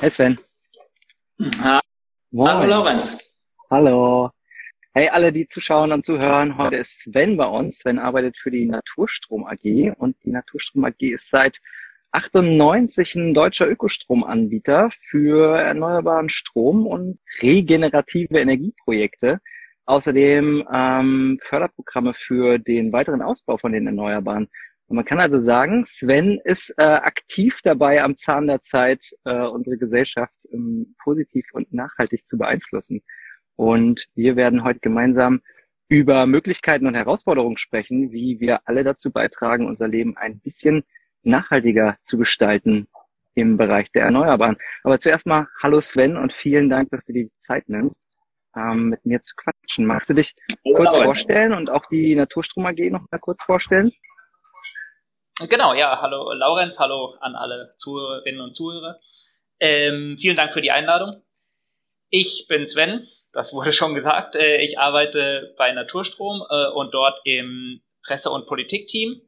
Hey Sven. Ha Hallo Lorenz. Hallo. Hey alle, die zuschauen und zuhören. Heute ist Sven bei uns. Sven arbeitet für die Naturstrom AG und die Naturstrom AG ist seit 98 ein deutscher Ökostromanbieter für erneuerbaren Strom und regenerative Energieprojekte. Außerdem ähm, Förderprogramme für den weiteren Ausbau von den Erneuerbaren. Und man kann also sagen, Sven ist äh, aktiv dabei, am Zahn der Zeit äh, unsere Gesellschaft ähm, positiv und nachhaltig zu beeinflussen. Und wir werden heute gemeinsam über Möglichkeiten und Herausforderungen sprechen, wie wir alle dazu beitragen, unser Leben ein bisschen nachhaltiger zu gestalten im Bereich der Erneuerbaren. Aber zuerst mal Hallo Sven und vielen Dank, dass du dir die Zeit nimmst, ähm, mit mir zu quatschen. Magst du dich kurz vorstellen und auch die Naturstrom AG noch mal kurz vorstellen? Genau, ja, hallo Laurenz, hallo an alle Zuhörerinnen und Zuhörer. Ähm, vielen Dank für die Einladung. Ich bin Sven, das wurde schon gesagt. Äh, ich arbeite bei Naturstrom äh, und dort im Presse- und Politikteam.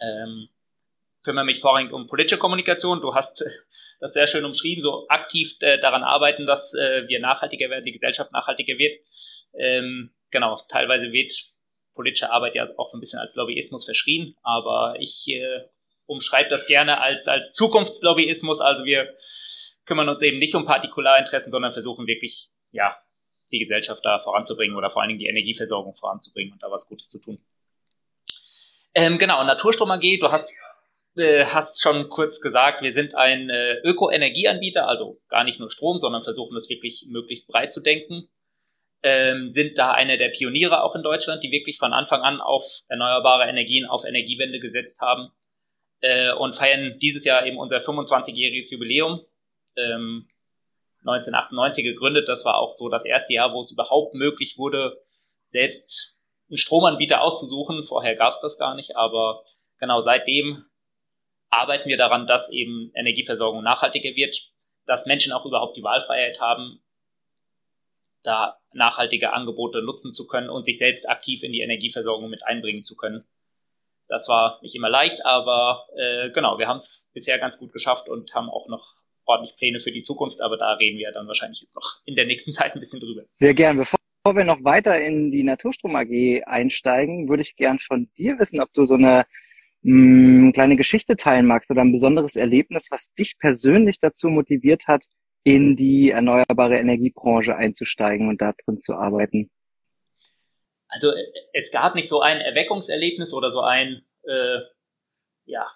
Ähm, kümmere mich vorrangig um politische Kommunikation. Du hast das sehr schön umschrieben, so aktiv äh, daran arbeiten, dass äh, wir nachhaltiger werden, die Gesellschaft nachhaltiger wird. Ähm, genau, teilweise wird politische Arbeit ja auch so ein bisschen als Lobbyismus verschrien, aber ich äh, umschreibe das gerne als, als Zukunftslobbyismus. Also wir kümmern uns eben nicht um Partikularinteressen, sondern versuchen wirklich, ja, die Gesellschaft da voranzubringen oder vor allen Dingen die Energieversorgung voranzubringen und da was Gutes zu tun. Ähm, genau, Naturstrom AG, du hast, äh, hast schon kurz gesagt, wir sind ein äh, Öko-Energieanbieter, also gar nicht nur Strom, sondern versuchen das wirklich möglichst breit zu denken ähm, sind da einer der Pioniere auch in Deutschland, die wirklich von Anfang an auf erneuerbare Energien, auf Energiewende gesetzt haben äh, und feiern dieses Jahr eben unser 25-jähriges Jubiläum. Ähm, 1998 gegründet, das war auch so das erste Jahr, wo es überhaupt möglich wurde, selbst einen Stromanbieter auszusuchen. Vorher gab es das gar nicht, aber genau seitdem arbeiten wir daran, dass eben Energieversorgung nachhaltiger wird, dass Menschen auch überhaupt die Wahlfreiheit haben, da nachhaltige Angebote nutzen zu können und sich selbst aktiv in die Energieversorgung mit einbringen zu können. Das war nicht immer leicht, aber äh, genau, wir haben es bisher ganz gut geschafft und haben auch noch ordentlich Pläne für die Zukunft, aber da reden wir dann wahrscheinlich jetzt noch in der nächsten Zeit ein bisschen drüber. Sehr gern. Bevor wir noch weiter in die Naturstrom AG einsteigen, würde ich gern von dir wissen, ob du so eine mh, hm, kleine Geschichte teilen magst oder ein besonderes Erlebnis, was dich persönlich dazu motiviert hat, in die erneuerbare Energiebranche einzusteigen und da drin zu arbeiten? Also es gab nicht so ein Erweckungserlebnis oder so ein äh, ja,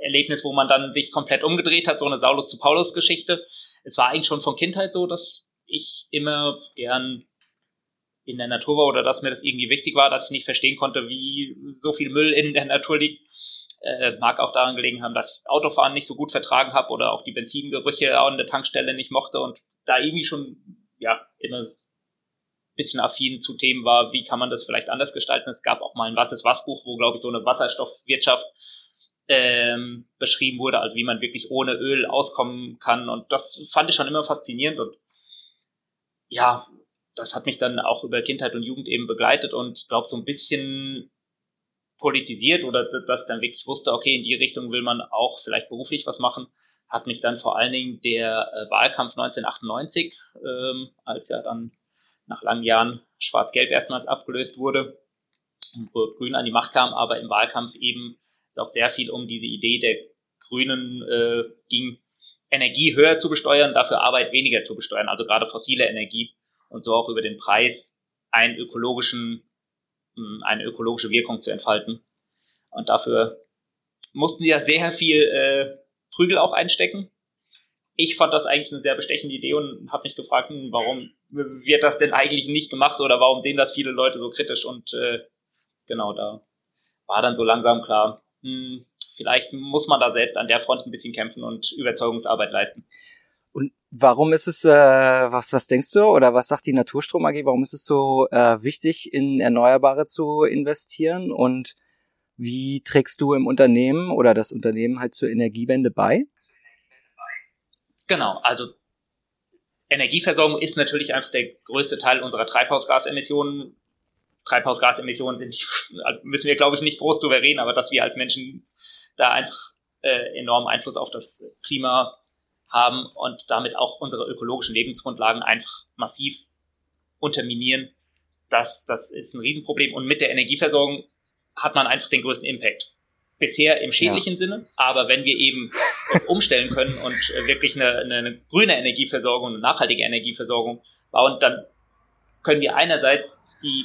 Erlebnis, wo man dann sich komplett umgedreht hat, so eine Saulus zu Paulus Geschichte. Es war eigentlich schon von Kindheit so, dass ich immer gern in der Natur war oder dass mir das irgendwie wichtig war, dass ich nicht verstehen konnte, wie so viel Müll in der Natur liegt. Äh, mag auch daran gelegen haben, dass ich Autofahren nicht so gut vertragen habe oder auch die Benzingerüche an der Tankstelle nicht mochte und da irgendwie schon ja immer ein bisschen affin zu Themen war, wie kann man das vielleicht anders gestalten. Es gab auch mal ein Was ist was Buch, wo glaube ich so eine Wasserstoffwirtschaft ähm, beschrieben wurde, also wie man wirklich ohne Öl auskommen kann und das fand ich schon immer faszinierend und ja, das hat mich dann auch über Kindheit und Jugend eben begleitet und glaube so ein bisschen politisiert oder dass dann wirklich wusste, okay, in die Richtung will man auch vielleicht beruflich was machen, hat mich dann vor allen Dingen der äh, Wahlkampf 1998, ähm, als ja dann nach langen Jahren Schwarz-Gelb erstmals abgelöst wurde und Rot-Grün an die Macht kam, aber im Wahlkampf eben es auch sehr viel um diese Idee der Grünen äh, ging, Energie höher zu besteuern, dafür Arbeit weniger zu besteuern, also gerade fossile Energie und so auch über den Preis einen ökologischen eine ökologische Wirkung zu entfalten. Und dafür mussten sie ja sehr viel äh, Prügel auch einstecken. Ich fand das eigentlich eine sehr bestechende Idee und habe mich gefragt, hm, warum wird das denn eigentlich nicht gemacht oder warum sehen das viele Leute so kritisch? Und äh, genau, da war dann so langsam klar, hm, vielleicht muss man da selbst an der Front ein bisschen kämpfen und Überzeugungsarbeit leisten. Und warum ist es, äh, was, was denkst du oder was sagt die Naturstrom AG, warum ist es so äh, wichtig, in Erneuerbare zu investieren und wie trägst du im Unternehmen oder das Unternehmen halt zur Energiewende bei? Genau, also Energieversorgung ist natürlich einfach der größte Teil unserer Treibhausgasemissionen. Treibhausgasemissionen sind, also müssen wir glaube ich nicht groß drüber reden, aber dass wir als Menschen da einfach äh, enormen Einfluss auf das Klima haben und damit auch unsere ökologischen Lebensgrundlagen einfach massiv unterminieren. Das, das ist ein Riesenproblem. Und mit der Energieversorgung hat man einfach den größten Impact. Bisher im schädlichen ja. Sinne, aber wenn wir eben es umstellen können und wirklich eine, eine, eine grüne Energieversorgung, eine nachhaltige Energieversorgung bauen, dann können wir einerseits die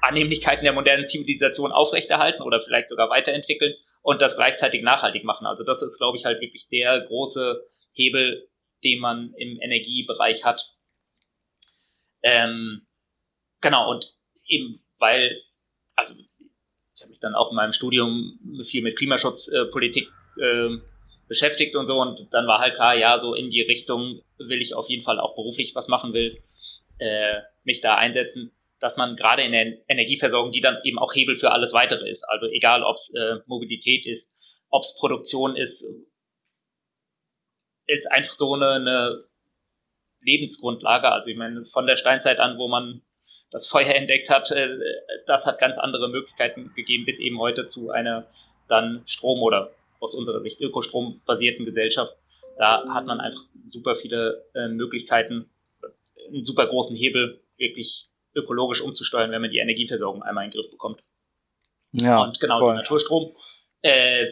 Annehmlichkeiten der modernen Zivilisation aufrechterhalten oder vielleicht sogar weiterentwickeln und das gleichzeitig nachhaltig machen. Also das ist, glaube ich, halt wirklich der große Hebel, den man im Energiebereich hat. Ähm, genau, und eben weil, also ich habe mich dann auch in meinem Studium viel mit Klimaschutzpolitik äh, äh, beschäftigt und so und dann war halt klar, ja, so in die Richtung will ich auf jeden Fall auch beruflich was machen will, äh, mich da einsetzen dass man gerade in der Energieversorgung, die dann eben auch Hebel für alles weitere ist, also egal ob es äh, Mobilität ist, ob es Produktion ist, ist einfach so eine, eine Lebensgrundlage. Also ich meine, von der Steinzeit an, wo man das Feuer entdeckt hat, äh, das hat ganz andere Möglichkeiten gegeben, bis eben heute zu einer dann Strom- oder aus unserer Sicht Ökostrom basierten Gesellschaft. Da hat man einfach super viele äh, Möglichkeiten, einen super großen Hebel wirklich ökologisch umzusteuern, wenn man die Energieversorgung einmal in den Griff bekommt. Ja, und genau, voll. der Naturstrom. Äh,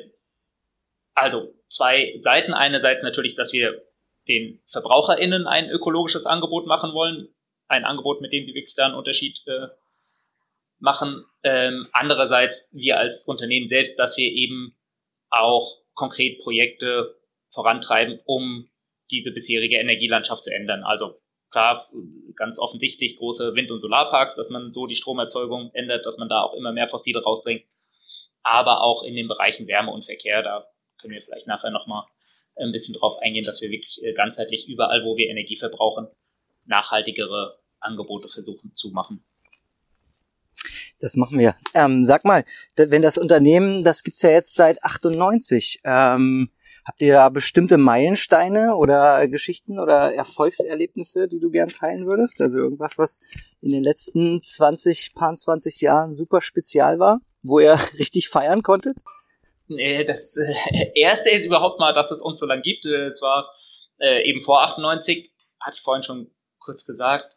also zwei Seiten. Einerseits natürlich, dass wir den VerbraucherInnen ein ökologisches Angebot machen wollen. Ein Angebot, mit dem sie wirklich da einen Unterschied äh, machen. Ähm, andererseits wir als Unternehmen selbst, dass wir eben auch konkret Projekte vorantreiben, um diese bisherige Energielandschaft zu ändern. Also klar, ganz offensichtlich große Wind- und Solarparks, dass man so die Stromerzeugung ändert, dass man da auch immer mehr Fossile rausdringt. Aber auch in den Bereichen Wärme und Verkehr, da können wir vielleicht nachher nochmal ein bisschen drauf eingehen, dass wir wirklich äh, ganzheitlich überall, wo wir Energie verbrauchen, nachhaltigere Angebote versuchen zu machen. Das machen wir. Ähm, sag mal, wenn das Unternehmen, das gibt's ja jetzt seit 98, ähm, Habt ihr da bestimmte Meilensteine oder Geschichten oder Erfolgserlebnisse, die du gern teilen würdest? Also irgendwas, was in den letzten 20, paar 20 Jahren super spezial war, wo ihr richtig feiern konntet? Nee, das äh, erste ist überhaupt mal, dass es uns so lang gibt. Äh, es war äh, eben vor 98, hatte ich vorhin schon kurz gesagt,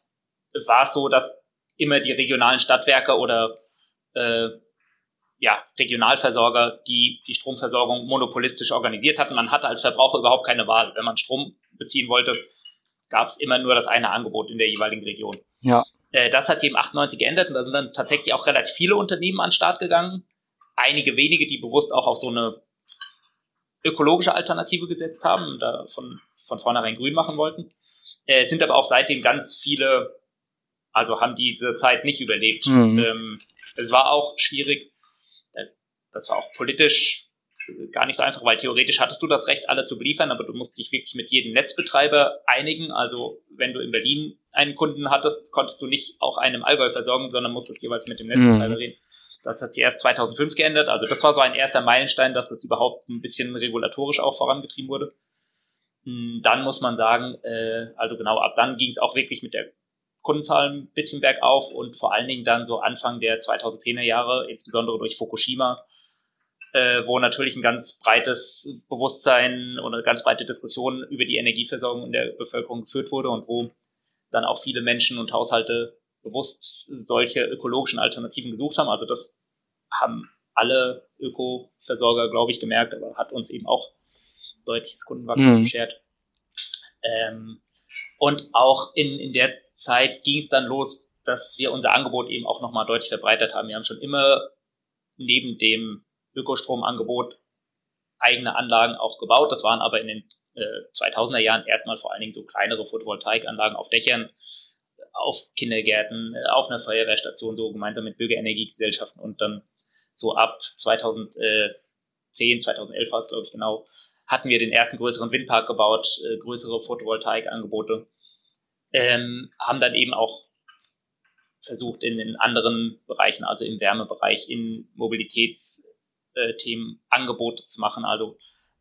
war es so, dass immer die regionalen Stadtwerke oder äh, ja, Regionalversorger, die die Stromversorgung monopolistisch organisiert hatten. Man hatte als Verbraucher überhaupt keine Wahl. Wenn man Strom beziehen wollte, gab es immer nur das eine Angebot in der jeweiligen Region. Ja. Äh, das hat sich im 98 geändert und da sind dann tatsächlich auch relativ viele Unternehmen an den Start gegangen. Einige wenige, die bewusst auch auf so eine ökologische Alternative gesetzt haben und da von, von vornherein grün machen wollten. Äh, sind aber auch seitdem ganz viele, also haben diese Zeit nicht überlebt. Mhm. Ähm, es war auch schwierig, das war auch politisch gar nicht so einfach, weil theoretisch hattest du das Recht, alle zu beliefern, aber du musst dich wirklich mit jedem Netzbetreiber einigen. Also wenn du in Berlin einen Kunden hattest, konntest du nicht auch einen im Allgäu versorgen, sondern musstest jeweils mit dem Netzbetreiber mhm. reden. Das hat sich erst 2005 geändert. Also das war so ein erster Meilenstein, dass das überhaupt ein bisschen regulatorisch auch vorangetrieben wurde. Hm, dann muss man sagen, äh, also genau ab dann ging es auch wirklich mit der Kundenzahl ein bisschen bergauf und vor allen Dingen dann so Anfang der 2010er Jahre, insbesondere durch Fukushima, äh, wo natürlich ein ganz breites Bewusstsein oder eine ganz breite Diskussion über die Energieversorgung in der Bevölkerung geführt wurde und wo dann auch viele Menschen und Haushalte bewusst solche ökologischen Alternativen gesucht haben. Also das haben alle Öko-Versorger, glaube ich, gemerkt, aber hat uns eben auch deutliches Kundenwachstum mhm. beschert. Ähm, und auch in, in der Zeit ging es dann los, dass wir unser Angebot eben auch nochmal deutlich verbreitert haben. Wir haben schon immer neben dem Ökostromangebot eigene Anlagen auch gebaut. Das waren aber in den äh, 2000er Jahren erstmal vor allen Dingen so kleinere Photovoltaikanlagen auf Dächern, auf Kindergärten, äh, auf einer Feuerwehrstation, so gemeinsam mit Bürgerenergiegesellschaften und dann so ab 2010, 2011 war es glaube ich genau, hatten wir den ersten größeren Windpark gebaut, äh, größere Photovoltaikangebote, ähm, haben dann eben auch versucht in den anderen Bereichen, also im Wärmebereich, in Mobilitäts äh, Angebote zu machen. Also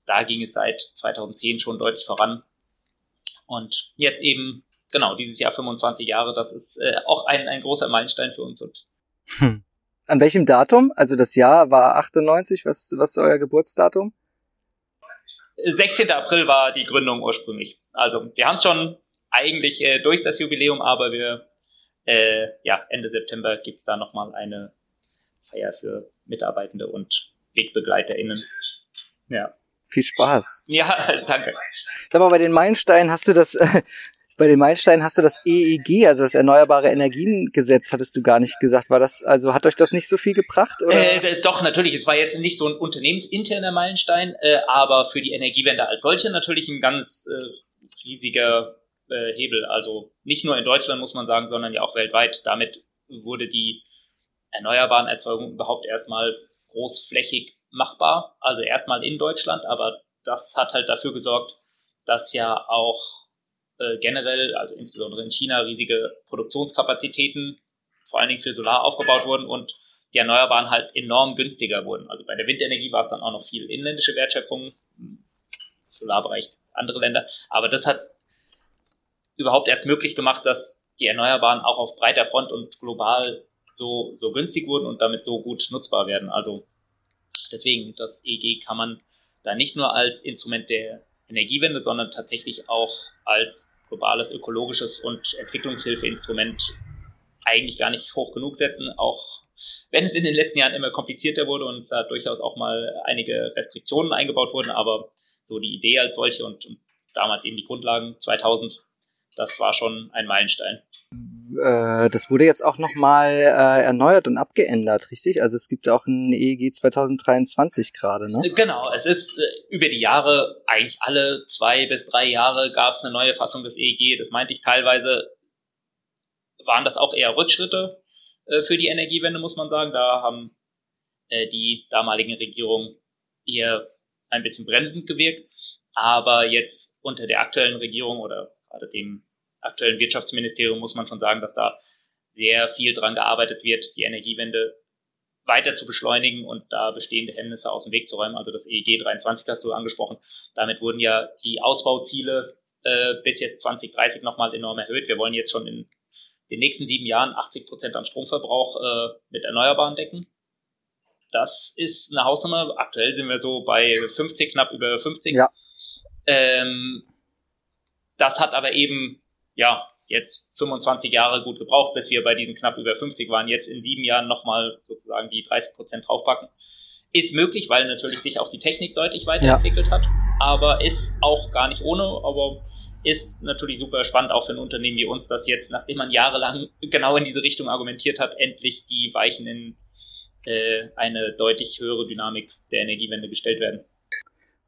da ging es seit 2010 schon deutlich voran. Und jetzt eben, genau, dieses Jahr 25 Jahre, das ist äh, auch ein, ein großer Meilenstein für uns. Und hm. An welchem Datum? Also das Jahr war 98, was, was ist euer Geburtsdatum? 16. April war die Gründung ursprünglich. Also wir haben es schon eigentlich äh, durch das Jubiläum, aber wir äh, ja Ende September gibt's da nochmal eine Feier für Mitarbeitende und WegbegleiterInnen. Ja. Viel Spaß. Ja, danke. Sag mal, bei den Meilensteinen hast du das, äh, bei den Meilensteinen hast du das EEG, also das Erneuerbare Energiengesetz, hattest du gar nicht gesagt. War das, also hat euch das nicht so viel gebracht? Äh, doch, natürlich. Es war jetzt nicht so ein unternehmensinterner Meilenstein, äh, aber für die Energiewende als solche natürlich ein ganz äh, riesiger äh, Hebel. Also nicht nur in Deutschland muss man sagen, sondern ja auch weltweit. Damit wurde die erneuerbaren Erzeugung überhaupt erstmal großflächig machbar. Also erstmal in Deutschland, aber das hat halt dafür gesorgt, dass ja auch äh, generell, also insbesondere in China, riesige Produktionskapazitäten vor allen Dingen für Solar aufgebaut wurden und die Erneuerbaren halt enorm günstiger wurden. Also bei der Windenergie war es dann auch noch viel inländische Wertschöpfung, Solarbereich andere Länder. Aber das hat überhaupt erst möglich gemacht, dass die Erneuerbaren auch auf breiter Front und global so, so günstig wurden und damit so gut nutzbar werden. Also deswegen, das EEG kann man da nicht nur als Instrument der Energiewende, sondern tatsächlich auch als globales ökologisches und Entwicklungshilfeinstrument eigentlich gar nicht hoch genug setzen, auch wenn es in den letzten Jahren immer komplizierter wurde und es da durchaus auch mal einige Restriktionen eingebaut wurden, aber so die Idee als solche und, damals eben die Grundlagen 2000, das war schon ein Meilenstein äh, das wurde jetzt auch nochmal äh, erneuert und abgeändert, richtig? Also es gibt auch ein EEG 2023 gerade, ne? Genau, es ist äh, über die Jahre, eigentlich alle zwei bis drei Jahre gab es eine neue Fassung des EEG. Das meinte ich teilweise, waren das auch eher Rückschritte äh, für die Energiewende, muss man sagen. Da haben äh, die damaligen Regierungen eher ein bisschen bremsend gewirkt. Aber jetzt unter der aktuellen Regierung oder gerade dem aktuellen Wirtschaftsministerium muss man schon sagen, dass da sehr viel dran gearbeitet wird, die Energiewende weiter zu beschleunigen und da bestehende Hemmnisse aus dem Weg zu räumen. Also das EEG 23 hast du angesprochen. Damit wurden ja die Ausbauziele äh, bis jetzt 2030 nochmal enorm erhöht. Wir wollen jetzt schon in den nächsten sieben Jahren 80 Prozent an Stromverbrauch äh, mit Erneuerbaren decken. Das ist eine Hausnummer. Aktuell sind wir so bei 50, knapp über 50. Ja. Ähm, das hat aber eben ja, jetzt 25 Jahre gut gebraucht, bis wir bei diesen knapp über 50 waren, jetzt in sieben Jahren nochmal sozusagen die 30 Prozent draufpacken. Ist möglich, weil natürlich sich auch die Technik deutlich weiterentwickelt ja. hat, aber ist auch gar nicht ohne, aber ist natürlich super spannend, auch für ein Unternehmen wie uns, das jetzt, nachdem man jahrelang genau in diese Richtung argumentiert hat, endlich die Weichen in äh, eine deutlich höhere Dynamik der Energiewende gestellt werden.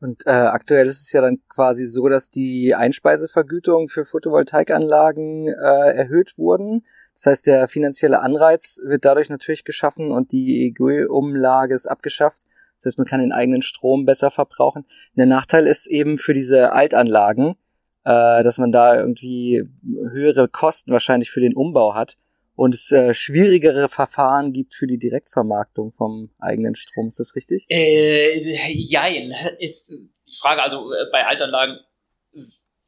Und äh, aktuell ist es ja dann quasi so, dass die Einspeisevergütung für Photovoltaikanlagen äh, erhöht wurden. Das heißt, der finanzielle Anreiz wird dadurch natürlich geschaffen und die EEG-Umlage ist abgeschafft. Das heißt, man kann den eigenen Strom besser verbrauchen. Der Nachteil ist eben für diese Altanlagen, äh, dass man da irgendwie höhere Kosten wahrscheinlich für den Umbau hat und es äh, schwierigere Verfahren gibt für die Direktvermarktung vom eigenen Strom. Ist das richtig? Äh, jein, ist die Frage. Also äh, bei Altanlagen,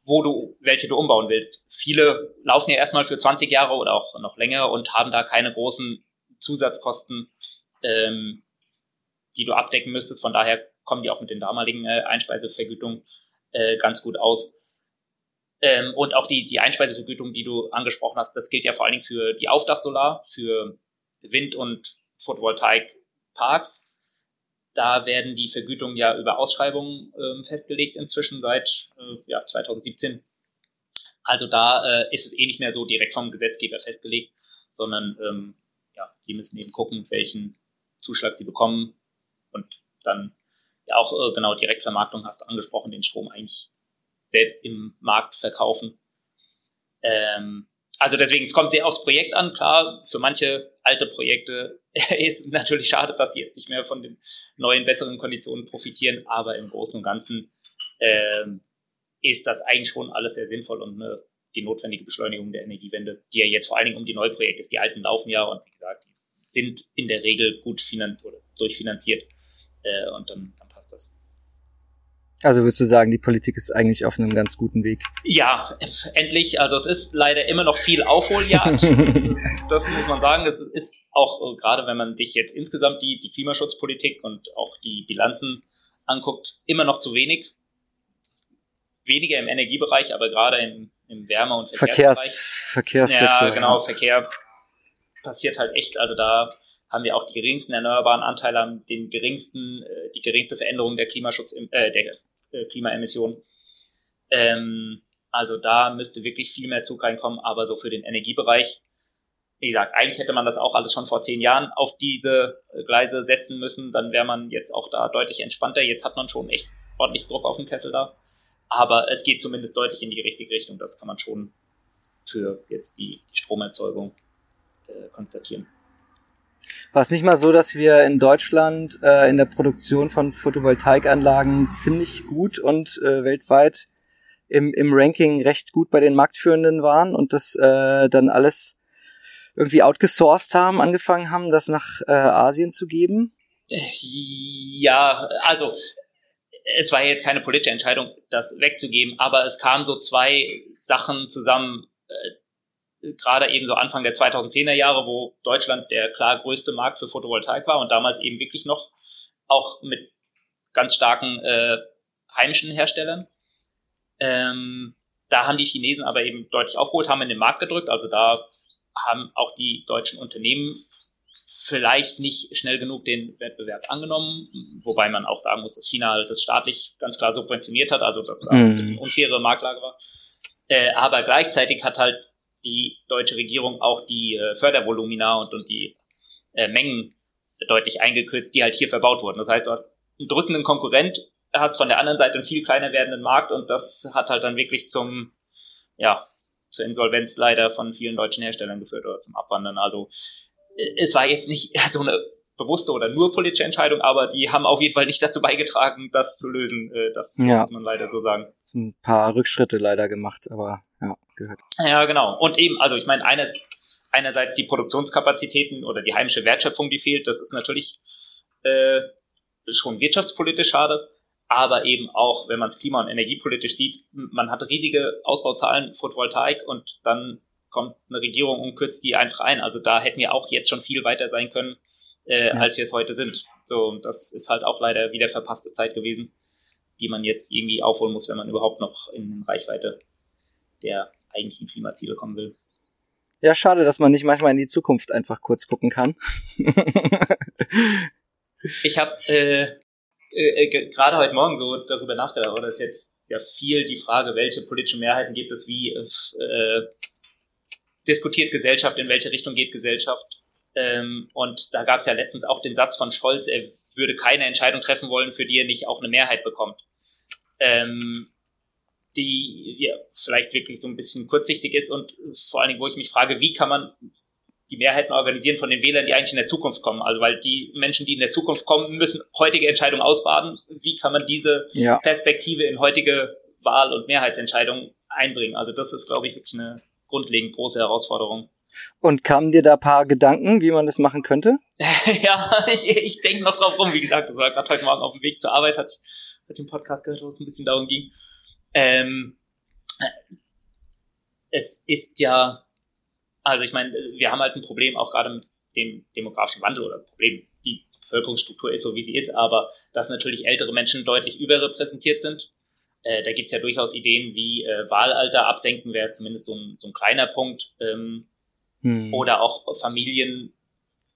wo du, welche du umbauen willst. Viele laufen ja erstmal für 20 Jahre oder auch noch länger und haben da keine großen Zusatzkosten, ähm, die du abdecken müsstest. Von daher kommen die auch mit den damaligen äh, Einspeisevergütungen äh, ganz gut aus. Ähm, und auch die, die Einspeisevergütung, die du angesprochen hast, das gilt ja vor allen Dingen für die Aufdachsolar, für Wind- und Photovoltaikparks. Da werden die Vergütungen ja über Ausschreibungen ähm, festgelegt inzwischen seit äh, ja, 2017. Also da äh, ist es eh nicht mehr so direkt vom Gesetzgeber festgelegt, sondern ähm, ja, sie müssen eben gucken, welchen Zuschlag sie bekommen und dann ja auch äh, genau Direktvermarktung hast du angesprochen, den Strom eigentlich selbst im Markt verkaufen. Ähm, also deswegen, es kommt sehr aufs Projekt an. Klar, für manche alte Projekte ist natürlich schade, dass sie jetzt nicht mehr von den neuen, besseren Konditionen profitieren, aber im Großen und Ganzen ähm, ist das eigentlich schon alles sehr sinnvoll und eine, die notwendige Beschleunigung der Energiewende, die ja jetzt vor allen Dingen um die Neuprojekte ist. Die alten laufen ja und wie gesagt, die sind in der Regel gut durchfinanziert äh, und dann, dann passt das. Also würdest du sagen, die Politik ist eigentlich auf einem ganz guten Weg? Ja, endlich. Also es ist leider immer noch viel Aufholjagd. das muss man sagen. Es ist auch, äh, gerade wenn man sich jetzt insgesamt die, die Klimaschutzpolitik und auch die Bilanzen anguckt, immer noch zu wenig. weniger im Energiebereich, aber gerade im, im Wärme- und Verkehrsbereich. Verkehrs, Verkehrssektor. Ja, genau, Verkehr passiert halt echt. Also da haben wir auch die geringsten erneuerbaren Anteile, haben den geringsten, äh, die geringste Veränderung der Klimaschutz, äh, der äh, Klimaemissionen. Ähm, also da müsste wirklich viel mehr Zug reinkommen, aber so für den Energiebereich, wie gesagt, eigentlich hätte man das auch alles schon vor zehn Jahren auf diese Gleise setzen müssen, dann wäre man jetzt auch da deutlich entspannter. Jetzt hat man schon echt ordentlich Druck auf den Kessel da. Aber es geht zumindest deutlich in die richtige Richtung. Das kann man schon für jetzt die, die Stromerzeugung äh, konstatieren. War es nicht mal so, dass wir in Deutschland äh, in der Produktion von Photovoltaikanlagen ziemlich gut und äh, weltweit im, im Ranking recht gut bei den Marktführenden waren und das äh, dann alles irgendwie outgesourced haben, angefangen haben, das nach äh, Asien zu geben? Ja, also es war jetzt keine politische Entscheidung, das wegzugeben, aber es kamen so zwei Sachen zusammen, äh, gerade eben so Anfang der 2010er Jahre, wo Deutschland der klar größte Markt für Photovoltaik war und damals eben wirklich noch auch mit ganz starken äh, heimischen Herstellern. Ähm, da haben die Chinesen aber eben deutlich aufgeholt, haben in den Markt gedrückt. Also da haben auch die deutschen Unternehmen vielleicht nicht schnell genug den Wettbewerb angenommen, wobei man auch sagen muss, dass China das staatlich ganz klar subventioniert hat, also dass da ein bisschen mhm. unfaire Marktlage war. Äh, aber gleichzeitig hat halt die deutsche Regierung auch die äh, Fördervolumina und, und die äh, Mengen deutlich eingekürzt, die halt hier verbaut wurden. Das heißt, du hast einen drückenden Konkurrent, hast von der anderen Seite einen viel kleiner werdenden Markt und das hat halt dann wirklich zum, ja, zur Insolvenz leider von vielen deutschen Herstellern geführt oder zum Abwandern. Also es war jetzt nicht so eine bewusste oder nur politische Entscheidung, aber die haben auf jeden Fall nicht dazu beigetragen, das zu lösen. Äh, das, das ja. muss man leider so sagen. Ein paar Rückschritte leider gemacht, aber ja, gehört. Ja, genau. Und eben, also ich meine, eines, einerseits die Produktionskapazitäten oder die heimische Wertschöpfung, die fehlt, das ist natürlich äh, schon wirtschaftspolitisch schade, aber eben auch, wenn man es klima- und energiepolitisch sieht, man hat riesige Ausbauzahlen Photovoltaik und dann kommt eine Regierung und kürzt die einfach ein. Also da hätten wir auch jetzt schon viel weiter sein können, äh, ja. als wir es heute sind. So, das ist halt auch leider wieder verpasste Zeit gewesen, die man jetzt irgendwie aufholen muss, wenn man überhaupt noch in Reichweite der eigentlichen Klimaziele kommen will. Ja, schade, dass man nicht manchmal in die Zukunft einfach kurz gucken kann. ich habe äh, äh, gerade heute Morgen so darüber nachgedacht, oder ist jetzt ja viel die Frage, welche politische Mehrheiten gibt es, wie äh, diskutiert Gesellschaft, in welche Richtung geht Gesellschaft. Ähm, und da gab es ja letztens auch den Satz von Scholz, er würde keine Entscheidung treffen wollen, für die er nicht auch eine Mehrheit bekommt. Ähm, die ja, vielleicht wirklich so ein bisschen kurzsichtig ist und vor allen Dingen, wo ich mich frage, wie kann man die Mehrheiten organisieren von den Wählern, die eigentlich in der Zukunft kommen. Also weil die Menschen, die in der Zukunft kommen, müssen heutige Entscheidungen ausbaden. Wie kann man diese ja. Perspektive in heutige Wahl- und Mehrheitsentscheidungen einbringen? Also das ist, glaube ich, wirklich eine grundlegend große Herausforderung. Und kamen dir da paar Gedanken, wie man das machen könnte? ja, ich, ich denke noch drauf rum. Wie gesagt, das war gerade heute Morgen auf dem Weg zur Arbeit, hatte ich hatte den Podcast gehört, wo es ein bisschen darum ging. Ähm, es ist ja, also ich meine, wir haben halt ein Problem auch gerade mit dem demografischen Wandel oder Problem, die Bevölkerungsstruktur ist so, wie sie ist, aber dass natürlich ältere Menschen deutlich überrepräsentiert sind äh, da gibt's ja durchaus Ideen wie äh, Wahlalter absenken wäre zumindest so ein, so ein kleiner Punkt. Ähm, hm. Oder auch Familien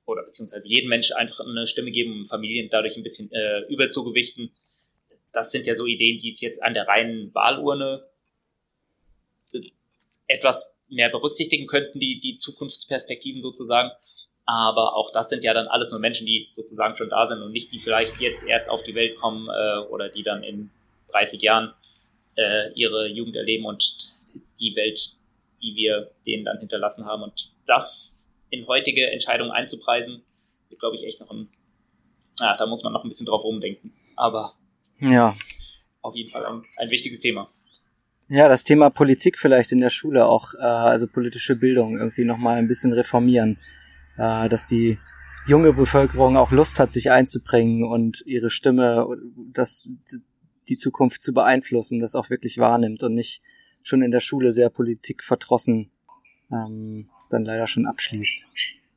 oder beziehungsweise jeden Menschen einfach eine Stimme geben, um Familien dadurch ein bisschen äh, überzugewichten. Das sind ja so Ideen, die es jetzt an der reinen Wahlurne etwas mehr berücksichtigen könnten, die, die Zukunftsperspektiven sozusagen. Aber auch das sind ja dann alles nur Menschen, die sozusagen schon da sind und nicht die vielleicht jetzt erst auf die Welt kommen äh, oder die dann in 30 Jahren äh, ihre Jugend erleben und die Welt, die wir denen dann hinterlassen haben. Und das in heutige Entscheidungen einzupreisen, wird, glaube ich, echt noch ein, ja, da muss man noch ein bisschen drauf umdenken. Aber ja, auf jeden Fall ein, ein wichtiges Thema. Ja, das Thema Politik vielleicht in der Schule auch, äh, also politische Bildung irgendwie nochmal ein bisschen reformieren, äh, dass die junge Bevölkerung auch Lust hat, sich einzubringen und ihre Stimme, das die Zukunft zu beeinflussen, das auch wirklich wahrnimmt und nicht schon in der Schule sehr politikverdrossen ähm, dann leider schon abschließt.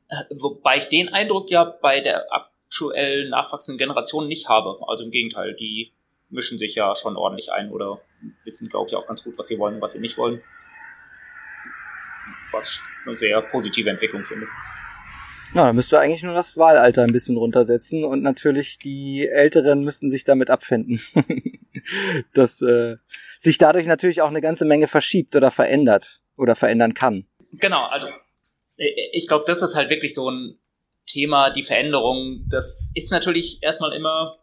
Äh, wobei ich den Eindruck ja bei der aktuell nachwachsenden Generation nicht habe. Also im Gegenteil, die mischen sich ja schon ordentlich ein oder wissen, glaube ich, auch ganz gut, was sie wollen und was sie nicht wollen. Was eine sehr positive Entwicklung finde. Na, dann müsste eigentlich nur das Wahlalter ein bisschen runtersetzen und natürlich die Älteren müssten sich damit abfinden. dass äh, sich dadurch natürlich auch eine ganze Menge verschiebt oder verändert oder verändern kann. Genau, also äh, ich glaube, das ist halt wirklich so ein Thema, die Veränderung. Das ist natürlich erstmal immer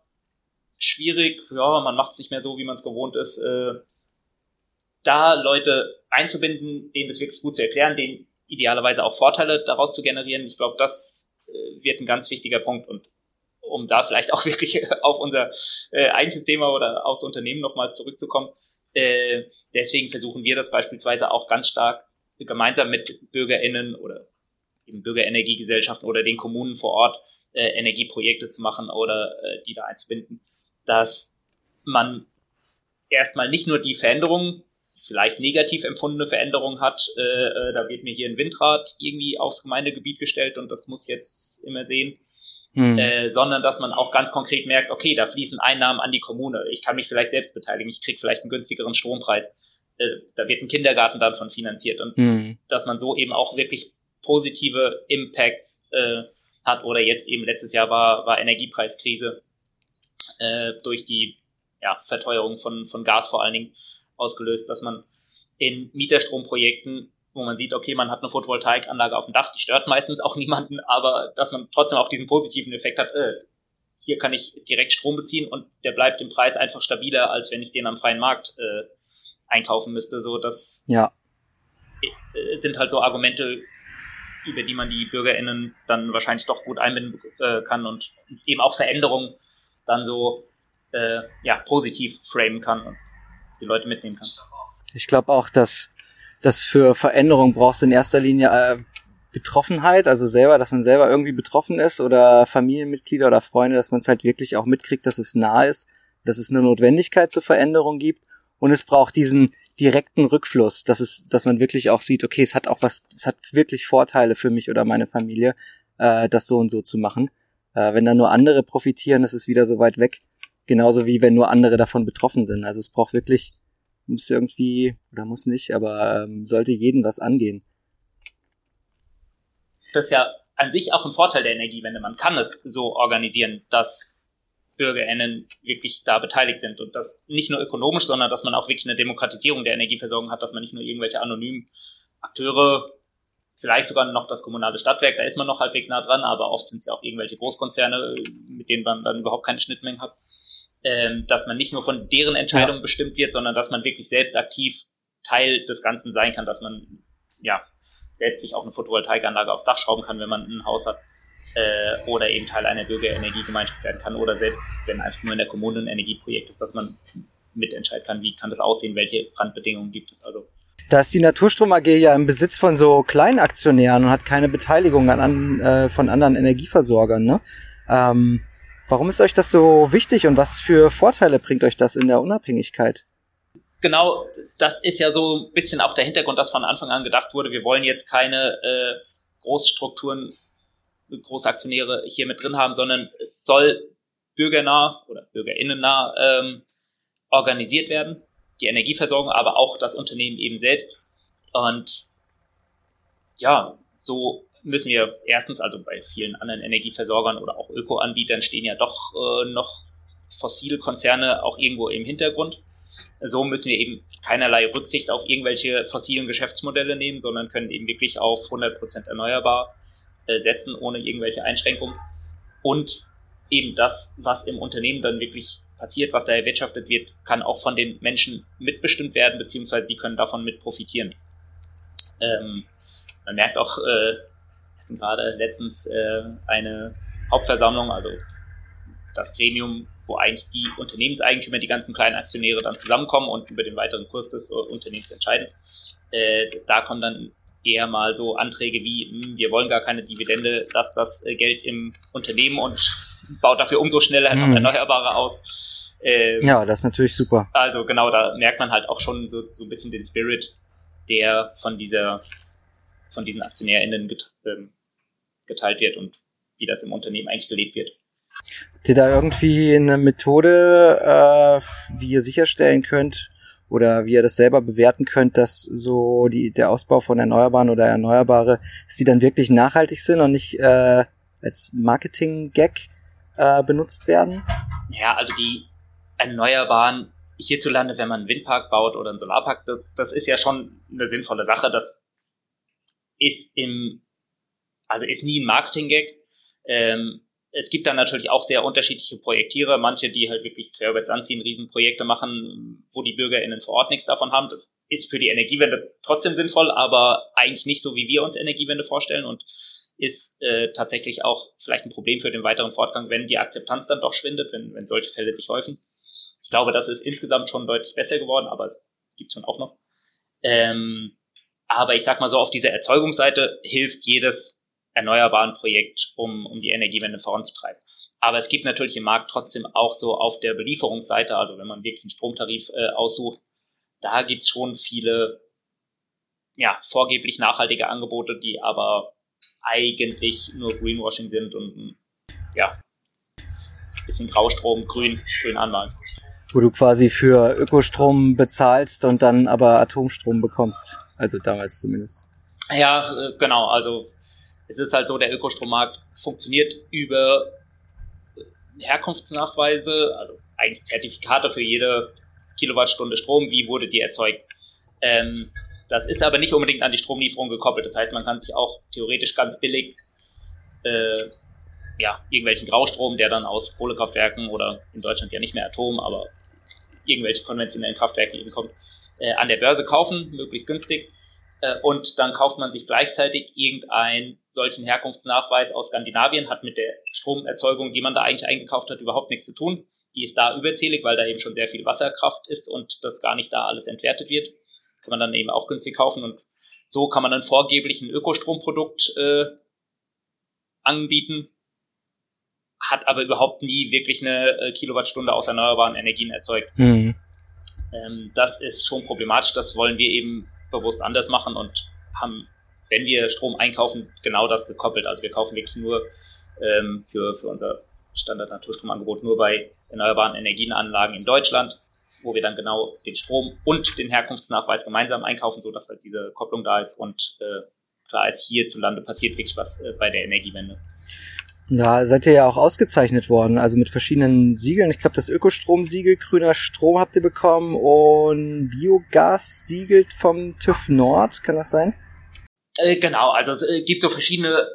schwierig. Ja, man macht es nicht mehr so, wie man es gewohnt ist. Äh, da Leute einzubinden, denen das wirklich gut zu erklären, denen idealerweise auch Vorteile daraus zu generieren. Ich glaube, das äh, wird ein ganz wichtiger Punkt und um da vielleicht auch wirklich auf unser äh, eigentliches Thema oder aufs Unternehmen nochmal zurückzukommen. Äh, deswegen versuchen wir das beispielsweise auch ganz stark gemeinsam mit BürgerInnen oder eben Bürgerenergiegesellschaften oder den Kommunen vor Ort äh, Energieprojekte zu machen oder äh, die da einzubinden, dass man erstmal nicht nur die Veränderungen vielleicht negativ empfundene Veränderungen hat. Äh, äh, da wird mir hier ein Windrad irgendwie aufs Gemeindegebiet gestellt und das muss jetzt immer sehen. Hm. Äh, sondern dass man auch ganz konkret merkt, okay, da fließen Einnahmen an die Kommune. Ich kann mich vielleicht selbst beteiligen, ich kriege vielleicht einen günstigeren Strompreis. Äh, da wird ein Kindergarten dann von finanziert und hm. dass man so eben auch wirklich positive Impacts äh, hat oder jetzt eben letztes Jahr war, war Energiepreiskrise äh, durch die ja, Verteuerung von, von Gas vor allen Dingen ausgelöst, dass man in Mieterstromprojekten, wo man sieht, okay, man hat eine Photovoltaikanlage auf dem Dach, die stört meistens auch niemanden, aber dass man trotzdem auch diesen positiven Effekt hat, äh, hier kann ich direkt Strom beziehen und der bleibt im Preis einfach stabiler, als wenn ich den am freien Markt äh, einkaufen müsste. So, das ja. Äh, sind halt so Argumente, über die man die BürgerInnen dann wahrscheinlich doch gut einbinden äh, kann und eben auch Veränderungen dann so äh, ja, positiv framen kann. Und die Leute mitnehmen kann. Ich glaube auch, dass das für Veränderung brauchst in erster Linie äh, Betroffenheit, also selber, dass man selber irgendwie betroffen ist oder Familienmitglieder oder Freunde, dass man es halt wirklich auch mitkriegt, dass es nah ist, dass es eine Notwendigkeit zur Veränderung gibt und es braucht diesen direkten Rückfluss, dass es, dass man wirklich auch sieht, okay, es hat auch was, es hat wirklich Vorteile für mich oder meine Familie, äh, das so und so zu machen. Äh, wenn dann nur andere profitieren, ist es wieder so weit weg. Genauso wie wenn nur andere davon betroffen sind. Also es braucht wirklich, muss irgendwie, oder muss nicht, aber ähm, sollte jeden was angehen. Das ist ja an sich auch ein Vorteil der Energiewende. Man kann es so organisieren, dass BürgerInnen wirklich da beteiligt sind und das nicht nur ökonomisch, sondern dass man auch wirklich eine Demokratisierung der Energieversorgung hat, dass man nicht nur irgendwelche anonymen Akteure, vielleicht sogar noch das kommunale Stadtwerk, da ist man noch halbwegs nah dran, aber oft sind es ja auch irgendwelche Großkonzerne, mit denen man dann überhaupt keine Schnittmengen hat ähm, dass man nicht nur von deren Entscheidungen ja. bestimmt wird, sondern dass man wirklich selbst aktiv Teil des Ganzen sein kann, dass man ja selbst sich auch eine Photovoltaikanlage aufs Dach schrauben kann, wenn man ein Haus hat, äh, oder eben Teil einer Bürgerenergiegemeinschaft werden kann, oder selbst wenn einfach nur in der Kommune ein Energieprojekt ist, dass man mitentscheiden kann, wie kann das aussehen, welche Brandbedingungen gibt es. Also da ist die Naturstrom AG ja im Besitz von so Kleinaktionären und hat keine Beteiligung an, an äh, von anderen Energieversorgern. Ne? Ähm, Warum ist euch das so wichtig und was für Vorteile bringt euch das in der Unabhängigkeit? Genau, das ist ja so ein bisschen auch der Hintergrund, dass von Anfang an gedacht wurde, wir wollen jetzt keine äh, Großstrukturen, Großaktionäre hier mit drin haben, sondern es soll bürgernah oder bürgerinnennah ähm, organisiert werden, die Energieversorgung, aber auch das Unternehmen eben selbst. Und ja, so müssen wir erstens, also bei vielen anderen Energieversorgern oder auch Ökoanbietern stehen ja doch äh, noch fossile Konzerne auch irgendwo im Hintergrund. So müssen wir eben keinerlei Rücksicht auf irgendwelche fossilen Geschäftsmodelle nehmen, sondern können eben wirklich auf 100% erneuerbar äh, setzen, ohne irgendwelche Einschränkungen. Und eben das, was im Unternehmen dann wirklich passiert, was da erwirtschaftet wird, kann auch von den Menschen mitbestimmt werden, beziehungsweise die können davon mit profitieren. Ähm, man merkt auch, äh, hatten gerade letztens äh, eine Hauptversammlung, also das Gremium, wo eigentlich die Unternehmenseigentümer, die ganzen kleinen Aktionäre dann zusammenkommen und über den weiteren Kurs des Unternehmens entscheiden. Äh, da kommen dann eher mal so Anträge wie, mh, hm, wir wollen gar keine Dividende, lasst das äh, Geld im Unternehmen und baut dafür umso schneller noch mhm. Erneuerbare aus. Ähm, ja, das ist natürlich super. Also genau, da merkt man halt auch schon so, so ein bisschen den Spirit, der von dieser von diesen AktionärInnen get, ähm, geteilt wird und wie das im Unternehmen eigentlich gelebt wird. Habt ihr da irgendwie eine Methode, äh, wie ihr sicherstellen könnt oder wie ihr das selber bewerten könnt, dass so die, der Ausbau von Erneuerbaren oder Erneuerbare, dass die dann wirklich nachhaltig sind und nicht äh, als Marketing-Gag äh, benutzt werden? Ja, also die Erneuerbaren hierzulande, wenn man einen Windpark baut oder einen Solarpark, das, das ist ja schon eine sinnvolle Sache. Das ist im, also ist nie ein Marketing-Gag. Ähm, es gibt dann natürlich auch sehr unterschiedliche Projektierer, manche, die halt wirklich quer übers Land ziehen, Riesenprojekte machen, wo die BürgerInnen vor Ort nichts davon haben. Das ist für die Energiewende trotzdem sinnvoll, aber eigentlich nicht so, wie wir uns Energiewende vorstellen und ist äh, tatsächlich auch vielleicht ein Problem für den weiteren Fortgang, wenn die Akzeptanz dann doch schwindet, wenn, wenn solche Fälle sich häufen. Ich glaube, das ist insgesamt schon deutlich besser geworden, aber es gibt schon auch noch. Ähm, aber ich sag mal so, auf dieser Erzeugungsseite hilft jedes erneuerbaren Projekt, um, um die Energiewende voranzutreiben. Aber es gibt natürlich im Markt trotzdem auch so auf der Belieferungsseite, also wenn man wirklich einen Stromtarif äh, aussucht, da gibt's schon viele ja, vorgeblich nachhaltige Angebote, die aber eigentlich nur Greenwashing sind und ja, bisschen Graustrom, grün, grün anmalen. Wo du quasi für Ökostrom bezahlst und dann aber Atomstrom bekommst. Also damals zumindest. Ja, äh, genau. Also es ist halt so, der Ökostrommarkt funktioniert über Herkunftsnachweise, also eigentlich Zertifikate für jede Kilowattstunde Strom, wie wurde die erzeugt. Ähm, das ist aber nicht unbedingt an die Stromlieferung gekoppelt. Das heißt, man kann sich auch theoretisch ganz billig äh, ja, irgendwelchen Graustrom, der dann aus Kohlekraftwerken oder in Deutschland ja nicht mehr Atom, aber irgendwelche konventionellen Kraftwerke eben kommt, äh, an der Börse kaufen, möglichst günstig. Äh, und dann kauft man sich gleichzeitig irgendeinen solchen Herkunftsnachweis aus Skandinavien, hat mit der Stromerzeugung, die man da eigentlich eingekauft hat, überhaupt nichts zu tun. Die ist da überzählig, weil da eben schon sehr viel Wasserkraft ist und das gar nicht da alles entwertet wird. Kann man dann eben auch günstig kaufen und so kann man dann vorgeblich ein Ökostromprodukt äh, anbieten, hat aber überhaupt nie wirklich eine äh, Kilowattstunde aus erneuerbaren Energien erzeugt. Mhm. Ähm, das ist schon problematisch. Das wollen wir eben bewusst anders machen und haben, wenn wir Strom einkaufen, genau das gekoppelt. Also wir kaufen wirklich nur ähm, für, für unser Standard-Naturstromangebot nur bei erneuerbaren Energienanlagen in Deutschland, wo wir dann genau den Strom und den Herkunftsnachweis gemeinsam einkaufen, sodass halt diese Kopplung da ist und äh, klar ist, hierzulande passiert wirklich was äh, bei der Energiewende. Ja, seid ihr ja auch ausgezeichnet worden, also mit verschiedenen Siegeln. Ich glaube, das Ökostrom-Siegel, grüner Strom habt ihr bekommen und Biogas siegelt vom TÜV Nord, kann das sein? Äh, genau, also es äh, gibt so verschiedene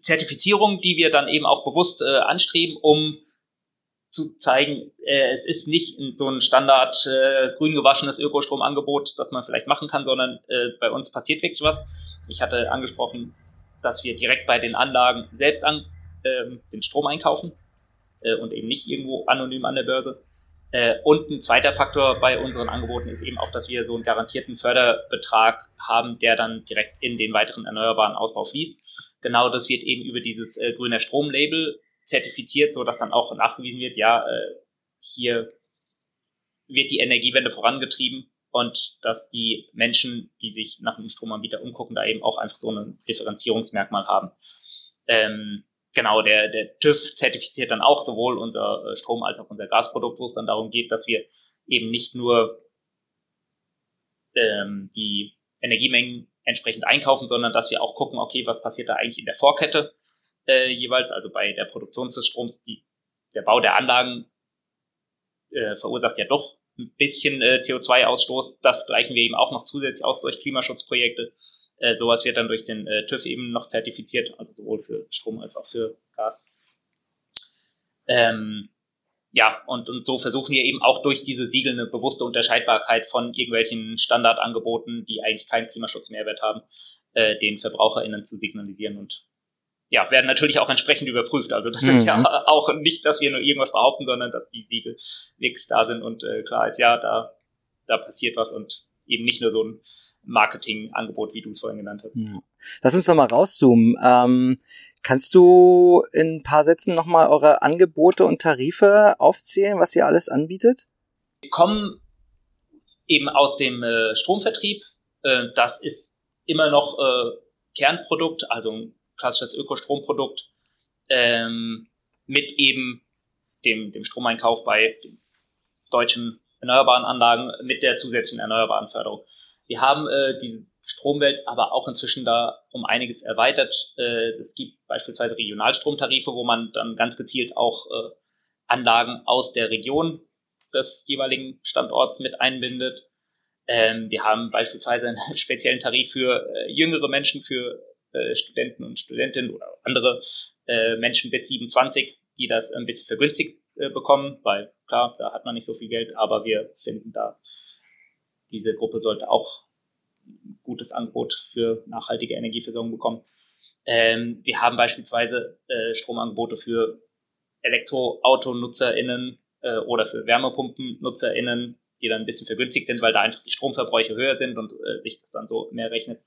Zertifizierungen, die wir dann eben auch bewusst äh, anstreben, um zu zeigen, äh, es ist nicht so ein Standard äh, grün gewaschenes Ökostromangebot, das man vielleicht machen kann, sondern äh, bei uns passiert wirklich was. Ich hatte angesprochen, dass wir direkt bei den Anlagen selbst an, ähm, den Strom einkaufen äh, und eben nicht irgendwo anonym an der Börse. Äh, und ein zweiter Faktor bei unseren Angeboten ist eben auch, dass wir so einen garantierten Förderbetrag haben, der dann direkt in den weiteren erneuerbaren Ausbau fließt. Genau das wird eben über dieses äh, grüner Stromlabel zertifiziert, so dass dann auch nachgewiesen wird, ja, äh, hier wird die Energiewende vorangetrieben und dass die Menschen, die sich nach einem Stromanbieter umgucken, da eben auch einfach so ein Differenzierungsmerkmal haben. Ähm, genau, der, der TÜV zertifiziert dann auch sowohl unser äh, Strom als auch unser Gasprodukt, wo es dann darum geht, dass wir eben nicht nur ähm, die Energiemengen entsprechend einkaufen, sondern dass wir auch gucken, okay, was passiert da eigentlich in der Vorkette äh, jeweils, also bei der Produktion des Stroms, die, der Bau der Anlagen äh, verursacht ja doch ein bisschen äh, CO2-Ausstoß. Das gleichen wir eben auch noch zusätzlich aus durch Klimaschutzprojekte. Äh, sowas wird dann durch den äh, TÜV eben noch zertifiziert, also sowohl für Strom als auch für Gas. Ähm, ja, und, und so versuchen wir eben auch durch diese Siegel eine bewusste Unterscheidbarkeit von irgendwelchen Standardangeboten, die eigentlich keinen Klimaschutzmehrwert haben, äh, den VerbraucherInnen zu signalisieren und ja, werden natürlich auch entsprechend überprüft. Also das mhm. ist ja mhm. auch nicht, dass wir nur irgendwas behaupten, sondern dass die Siegel wirklich da sind und äh, klar ist, ja, da, da passiert was und eben nicht nur so ein Marketingangebot, wie du es vorhin genannt hast. Ja. Lass uns nochmal rauszoomen. Ähm, kannst du in ein paar Sätzen nochmal eure Angebote und Tarife aufzählen, was ihr alles anbietet? Wir kommen eben aus dem äh, Stromvertrieb. Äh, das ist immer noch äh, Kernprodukt, also ein klassisches Ökostromprodukt, ähm, mit eben dem, dem Stromeinkauf bei den deutschen erneuerbaren Anlagen mit der zusätzlichen erneuerbaren Förderung. Wir haben äh, diese Stromwelt aber auch inzwischen da um einiges erweitert. Äh, es gibt beispielsweise Regionalstromtarife, wo man dann ganz gezielt auch äh, Anlagen aus der Region des jeweiligen Standorts mit einbindet. Ähm, wir haben beispielsweise einen speziellen Tarif für äh, jüngere Menschen, für äh, Studenten und Studentinnen oder andere äh, Menschen bis 27, die das ein bisschen vergünstigt äh, bekommen, weil klar, da hat man nicht so viel Geld, aber wir finden da, diese Gruppe sollte auch ein gutes Angebot für nachhaltige Energieversorgung bekommen. Ähm, wir haben beispielsweise äh, Stromangebote für Elektroautonutzerinnen äh, oder für Wärmepumpennutzerinnen, die dann ein bisschen vergünstigt sind, weil da einfach die Stromverbräuche höher sind und äh, sich das dann so mehr rechnet.